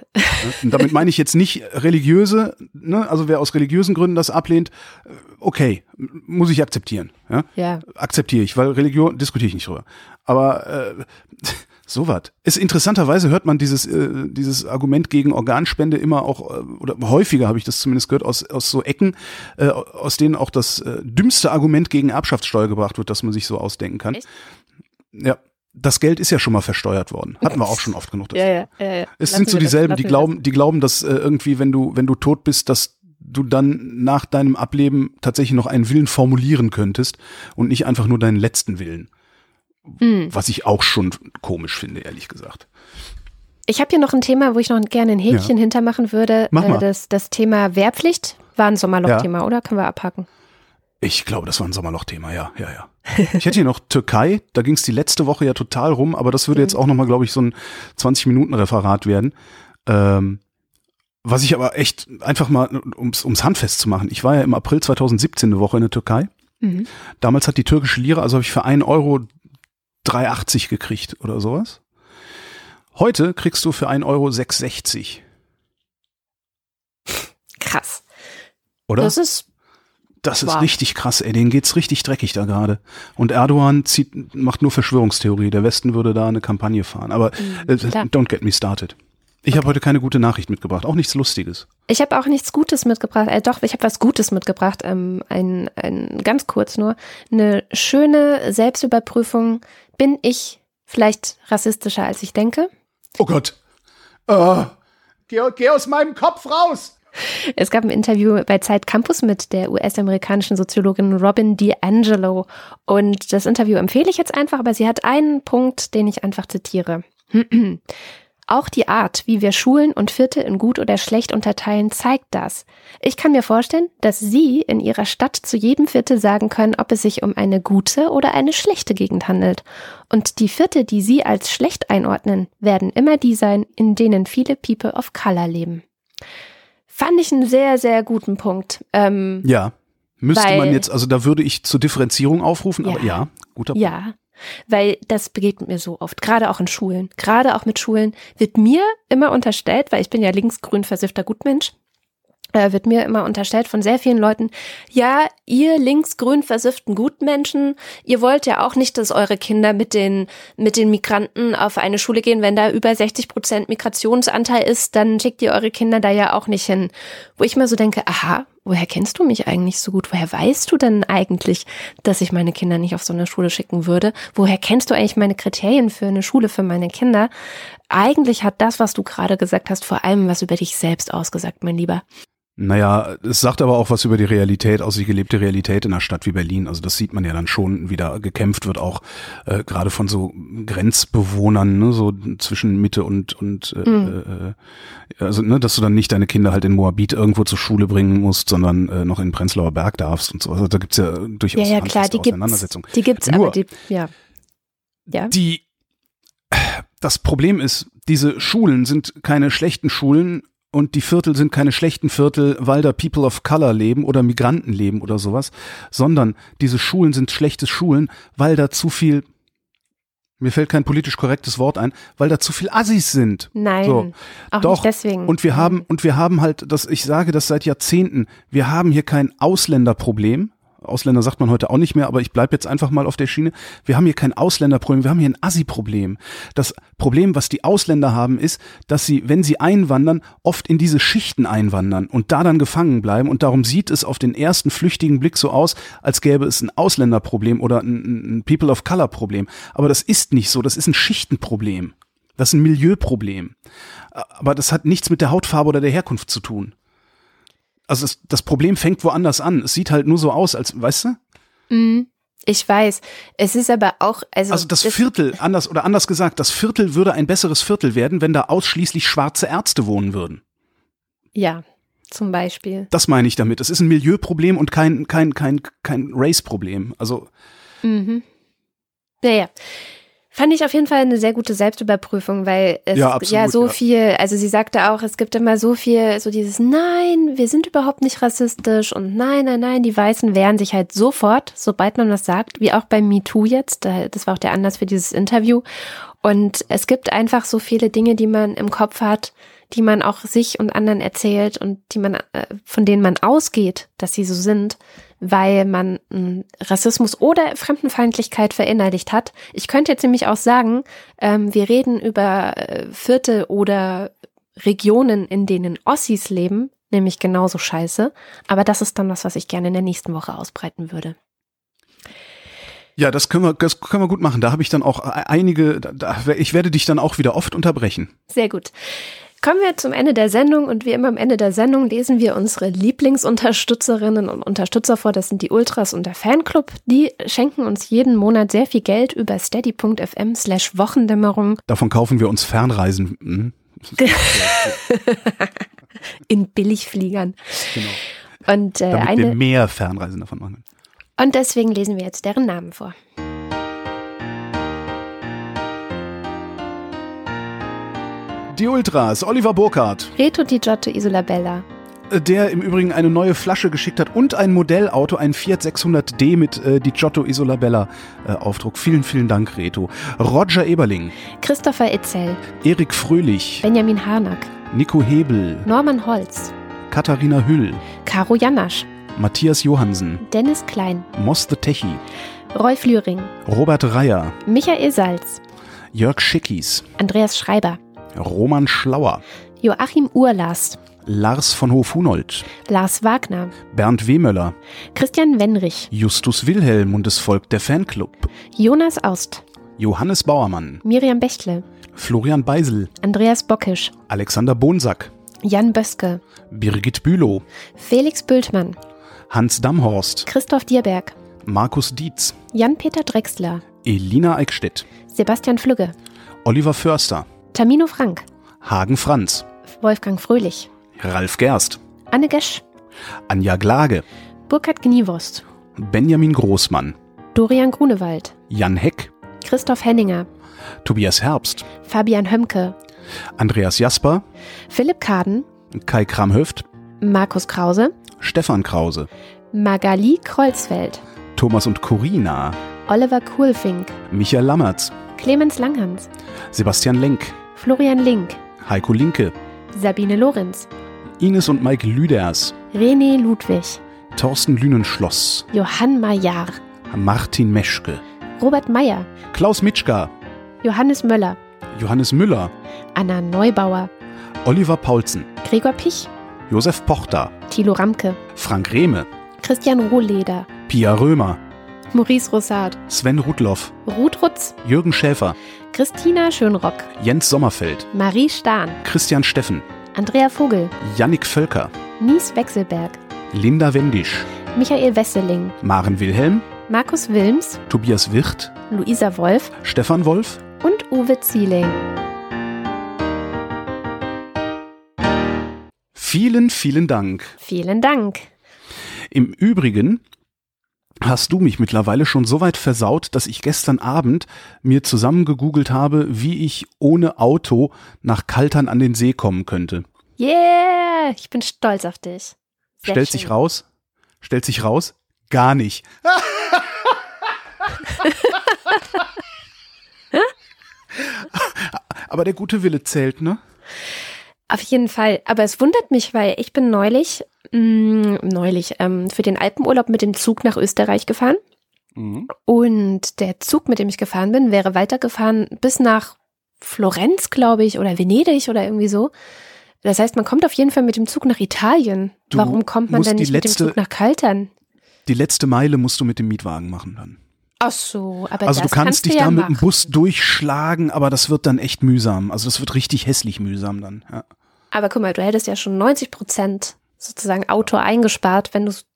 Und damit meine ich jetzt nicht religiöse, ne? also wer aus religiösen Gründen das ablehnt, äh, okay, muss ich akzeptieren. Ja? Ja. Akzeptiere ich, weil Religion diskutiere ich nicht drüber. Aber äh, sowas. Ist interessanterweise hört man dieses äh, dieses Argument gegen Organspende immer auch äh, oder häufiger habe ich das zumindest gehört aus aus so Ecken, äh, aus denen auch das äh, dümmste Argument gegen Erbschaftssteuer gebracht wird, das man sich so ausdenken kann. Echt? Ja, das Geld ist ja schon mal versteuert worden. Hatten wir auch schon oft genug. das Ja, ja, ja, ja. es Lassen sind so das, dieselben, lassen die glauben, die glauben, dass äh, irgendwie, wenn du, wenn du tot bist, dass du dann nach deinem Ableben tatsächlich noch einen Willen formulieren könntest und nicht einfach nur deinen letzten Willen. Hm. Was ich auch schon komisch finde, ehrlich gesagt. Ich habe hier noch ein Thema, wo ich noch gerne ein Häkchen hintermachen würde. Mach mal. Äh, Das, das Thema Wehrpflicht war ein Sommerloch-Thema, oder? Können wir abhaken? Ich glaube, das war ein Sommerloch-Thema, ja, ja, ja. Ich hätte hier noch Türkei, da ging es die letzte Woche ja total rum, aber das würde jetzt auch nochmal, glaube ich, so ein 20-Minuten-Referat werden. Ähm, was ich aber echt einfach mal, ums, ums handfest zu machen, ich war ja im April 2017 eine Woche in der Türkei. Mhm. Damals hat die türkische Lira, also habe ich für 1 Euro 3,80 gekriegt oder sowas. Heute kriegst du für 1 Euro 6,60, Krass. oder? Das ist, Das ist Wow. richtig krass, ey. Denen geht's richtig dreckig da gerade. Und Erdogan zieht, macht nur Verschwörungstheorie. Der Westen würde da eine Kampagne fahren. Aber äh, klar. don't get me started. Ich habe heute keine gute Nachricht mitgebracht. Auch nichts Lustiges. ich habe auch nichts Gutes mitgebracht. Äh, doch, ich habe was Gutes mitgebracht. Ähm, ein, ein, ganz kurz nur. Eine schöne Selbstüberprüfung. Bin ich vielleicht rassistischer, als ich denke? Oh Gott. Äh, geh, geh aus meinem Kopf raus. Es gab ein Interview bei Zeit Campus mit der US-amerikanischen Soziologin Robin DiAngelo. Und das Interview empfehle ich jetzt einfach, aber sie hat einen Punkt, den ich einfach zitiere. Auch die Art, wie wir Schulen und Viertel in gut oder schlecht unterteilen, zeigt das. Ich kann mir vorstellen, dass Sie in Ihrer Stadt zu jedem Viertel sagen können, ob es sich um eine gute oder eine schlechte Gegend handelt. Und die Viertel, die Sie als schlecht einordnen, werden immer die sein, in denen viele People of Color leben. Fand ich einen sehr, sehr guten Punkt. Ähm, Ja. Müsste man jetzt, also da würde ich zur Differenzierung aufrufen, aber Ja. ja, guter Punkt. Ja, weil das begegnet mir so oft, gerade auch in Schulen. Gerade auch mit Schulen wird mir immer unterstellt, weil ich bin ja linksgrün versiffter Gutmensch, äh, wird mir immer unterstellt von sehr vielen Leuten, ja, ihr linksgrün versifften Gutmenschen, ihr wollt ja auch nicht, dass eure Kinder mit den, mit den Migranten auf eine Schule gehen. Wenn da über 60 Prozent Migrationsanteil ist, dann schickt ihr eure Kinder da ja auch nicht hin. Wo ich mir so denke, aha, woher kennst du mich eigentlich so gut? Woher weißt du denn eigentlich, dass ich meine Kinder nicht auf so eine Schule schicken würde? Woher kennst du eigentlich meine Kriterien für eine Schule für meine Kinder? Eigentlich hat das, was du gerade gesagt hast, vor allem was über dich selbst ausgesagt, mein Lieber. Naja, es sagt aber auch was über die Realität, also die gelebte Realität in einer Stadt wie Berlin. Also das sieht man ja dann schon, wie da gekämpft wird, auch äh, gerade von so Grenzbewohnern, ne, so zwischen Mitte und und äh, äh, also ne, dass du dann nicht deine Kinder halt in Moabit irgendwo zur Schule bringen musst, sondern äh, noch in Prenzlauer Berg darfst und so. Also da gibt's ja Ja, durchaus ja, klar, handfeste die gibt's. Die gibt's, Nur- aber die, ja. Ja. Die, das Problem ist, diese Schulen sind keine schlechten Schulen und die Viertel sind keine schlechten Viertel, weil da People of Color leben oder Migranten leben oder sowas, sondern diese Schulen sind schlechte Schulen, weil da zu viel, mir fällt kein politisch korrektes Wort ein, weil da zu viel Assis sind. Nein, So, auch Doch. nicht deswegen. Und wir haben, und wir haben halt, das, ich sage das seit Jahrzehnten, wir haben hier kein Ausländerproblem. Ausländer sagt man heute auch nicht mehr, aber ich bleibe jetzt einfach mal auf der Schiene. Wir haben hier kein Ausländerproblem, wir haben hier ein Assi-Problem. Das Problem, was die Ausländer haben, ist, dass sie, wenn sie einwandern, oft in diese Schichten einwandern und da dann gefangen bleiben. Und darum sieht es auf den ersten flüchtigen Blick so aus, als gäbe es ein Ausländerproblem oder ein, ein People of Color-Problem. Aber das ist nicht so, das ist ein Schichtenproblem. Das ist ein Milieuproblem. Aber das hat nichts mit der Hautfarbe oder der Herkunft zu tun. Also das, das Problem fängt woanders an. Es sieht halt nur so aus, als, weißt du? Mhm. Ich weiß. Es ist aber auch, also, Also das Viertel, anders oder anders gesagt, das Viertel würde ein besseres Viertel werden, wenn da ausschließlich schwarze Ärzte wohnen würden. ja, zum Beispiel. Das meine ich damit. Es ist ein Milieuproblem und kein, kein, kein, kein Race-Problem. Also, Mhm. Naja. Fand ich auf jeden Fall eine sehr gute Selbstüberprüfung, weil es Ja, ja, absolut, so ja. viel, also sie sagte auch, es gibt immer so viel, so dieses Nein, wir sind überhaupt nicht rassistisch und nein, nein, nein, die Weißen wehren sich halt sofort, sobald man was sagt, wie auch bei MeToo jetzt, da- das war auch der Anlass für dieses Interview. Und es gibt einfach so viele Dinge, die man im Kopf hat, die man auch sich und anderen erzählt und die man, äh, von denen man ausgeht, dass sie so sind, weil man mh, Rassismus oder Fremdenfeindlichkeit verinnerlicht hat. Ich könnte jetzt nämlich auch sagen, ähm, wir reden über äh, Viertel oder Regionen, in denen Ossis leben, nämlich genauso scheiße. Aber das ist dann was, was ich gerne in der nächsten Woche ausbreiten würde. ja, das können wir, das können wir gut machen. Da habe ich dann auch e- einige, da, ich werde dich dann auch wieder oft unterbrechen. Sehr gut. Kommen wir zum Ende der Sendung und wie immer am Ende der Sendung lesen wir unsere Lieblingsunterstützerinnen und Unterstützer vor. Das sind die Ultras und der Fanclub. Die schenken uns jeden Monat sehr viel Geld über steady.fm slash Wochendämmerung Davon kaufen wir uns Fernreisen. Hm? in Billigfliegern. Genau. Und, äh, Damit wir eine, mehr Fernreisen davon machen. und deswegen lesen wir jetzt deren Namen vor. Die Ultras, Oliver Burkhardt, Reto Di Giotto Isola Bella, äh, der im Übrigen eine neue Flasche geschickt hat und ein Modellauto, ein Fiat 600D mit äh, Di Giotto Isolabella äh, Aufdruck. Vielen, vielen Dank, Reto. Roger Eberling, Christopher Itzel, Erik Fröhlich, Benjamin Harnack, Nico Hebel, Norman Holz, Katharina Hüll, Caro Janasch, Matthias Johansen, Dennis Klein, Moss the Techi, Rolf Lühring, Robert Reier, Michael Salz, Jörg Schickis, Andreas Schreiber, Roman Schlauer, Joachim Urlast, Lars von Hof-Hunold, Lars Wagner, Bernd Wehmöller, Christian Wenrich, Justus Wilhelm und das Volk der Fanclub, Jonas Aust, Johannes Bauermann, Miriam Bechtle, Florian Beisel, Andreas Bockisch, Alexander Bonsack, Jan Böske, Birgit Bülow, Felix Bültmann, Hans Damhorst, Christoph Dierberg, Markus Dietz, Jan-Peter Drexler, Elina Eickstedt, Sebastian Flügge, Oliver Förster, Tamino Frank, Hagen Franz, Wolfgang Fröhlich, Ralf Gerst, Anne Gesch, Anja Glage, Burkhard Gniewost, Benjamin Großmann, Dorian Grunewald, Jan Heck, Christoph Henninger, Tobias Herbst, Fabian Hömke, Andreas Jasper, Philipp Kaden, Kai Kramhöft, Markus Krause, Stefan Krause, Magali Kreuzfeld, Thomas und Corina, Oliver Kuhlfink, Michael Lammertz, Clemens Langhans, Sebastian Lenk, Florian Link, Heiko Linke, Sabine Lorenz, Ines und Mike Lüders, René Ludwig, Thorsten Lünenschloss, Johann Majar, Martin Meschke, Robert Meyer, Klaus Mitschka, Johannes Möller, Johannes Müller, Anna Neubauer, Oliver Paulsen, Gregor Pich, Josef Pochter, Thilo Ramke, Frank Rehme, Christian Rohleder, Pia Römer, Maurice Rossard, Sven Rudloff, Ruth Rutz, Jürgen Schäfer, Christina Schönrock, Jens Sommerfeld, Marie Stahn, Christian Steffen, Andrea Vogel, Jannik Völker, Nies Wechselberg, Linda Wendisch, Michael Wesseling, Maren Wilhelm, Markus Wilms, Tobias Wirth, Luisa Wolf Stefan Wolf, und Uwe Zieling. vielen, vielen Dank. Vielen Dank. Im Übrigen hast du mich mittlerweile schon so weit versaut, dass ich gestern Abend mir zusammengegoogelt habe, wie ich ohne Auto nach Kaltern an den See kommen könnte. Yeah, ich bin stolz auf dich. Sehr Stellt schön. sich raus? Stellt sich raus? Gar nicht. Aber der gute Wille zählt, ne? Auf jeden Fall. Aber es wundert mich, weil ich bin neulich, mh, neulich, ähm, für den Alpenurlaub mit dem Zug nach Österreich gefahren. Und der Zug, mit dem ich gefahren bin, wäre weitergefahren bis nach Florenz, glaube ich, oder Venedig oder irgendwie so. Das heißt, man kommt auf jeden Fall mit dem Zug nach Italien. Du Warum kommt man die nicht mit letzte- dem Zug nach Kaltern? Die letzte Meile musst du mit dem Mietwagen machen dann. Ach so, aber Also du kannst dich ja da mit dem. Bus durchschlagen, aber das wird dann echt mühsam. Also das wird richtig hässlich mühsam dann. Ja. Aber guck mal, du hättest ja schon 90 Prozent sozusagen Auto eingespart, wenn du es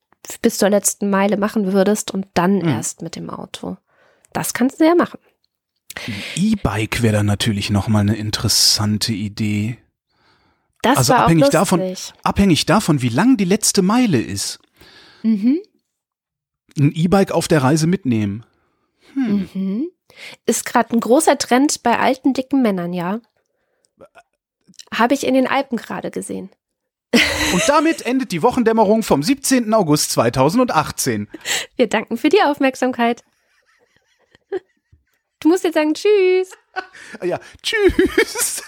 bis zur letzten Meile machen würdest und dann Mhm. erst mit dem Auto. Das kannst du ja machen. E-Bike wäre dann natürlich nochmal eine interessante Idee. Das Also abhängig auch davon, abhängig davon, wie lang die letzte Meile ist. Mhm. Ein E-Bike auf der Reise mitnehmen. Mhm. Ist gerade ein großer Trend bei alten, dicken Männern, ja. Habe ich in den Alpen gerade gesehen. Und damit endet die Wochendämmerung vom 17. August 2018. Wir danken für die Aufmerksamkeit. Du musst jetzt sagen Tschüss. Ja, tschüss.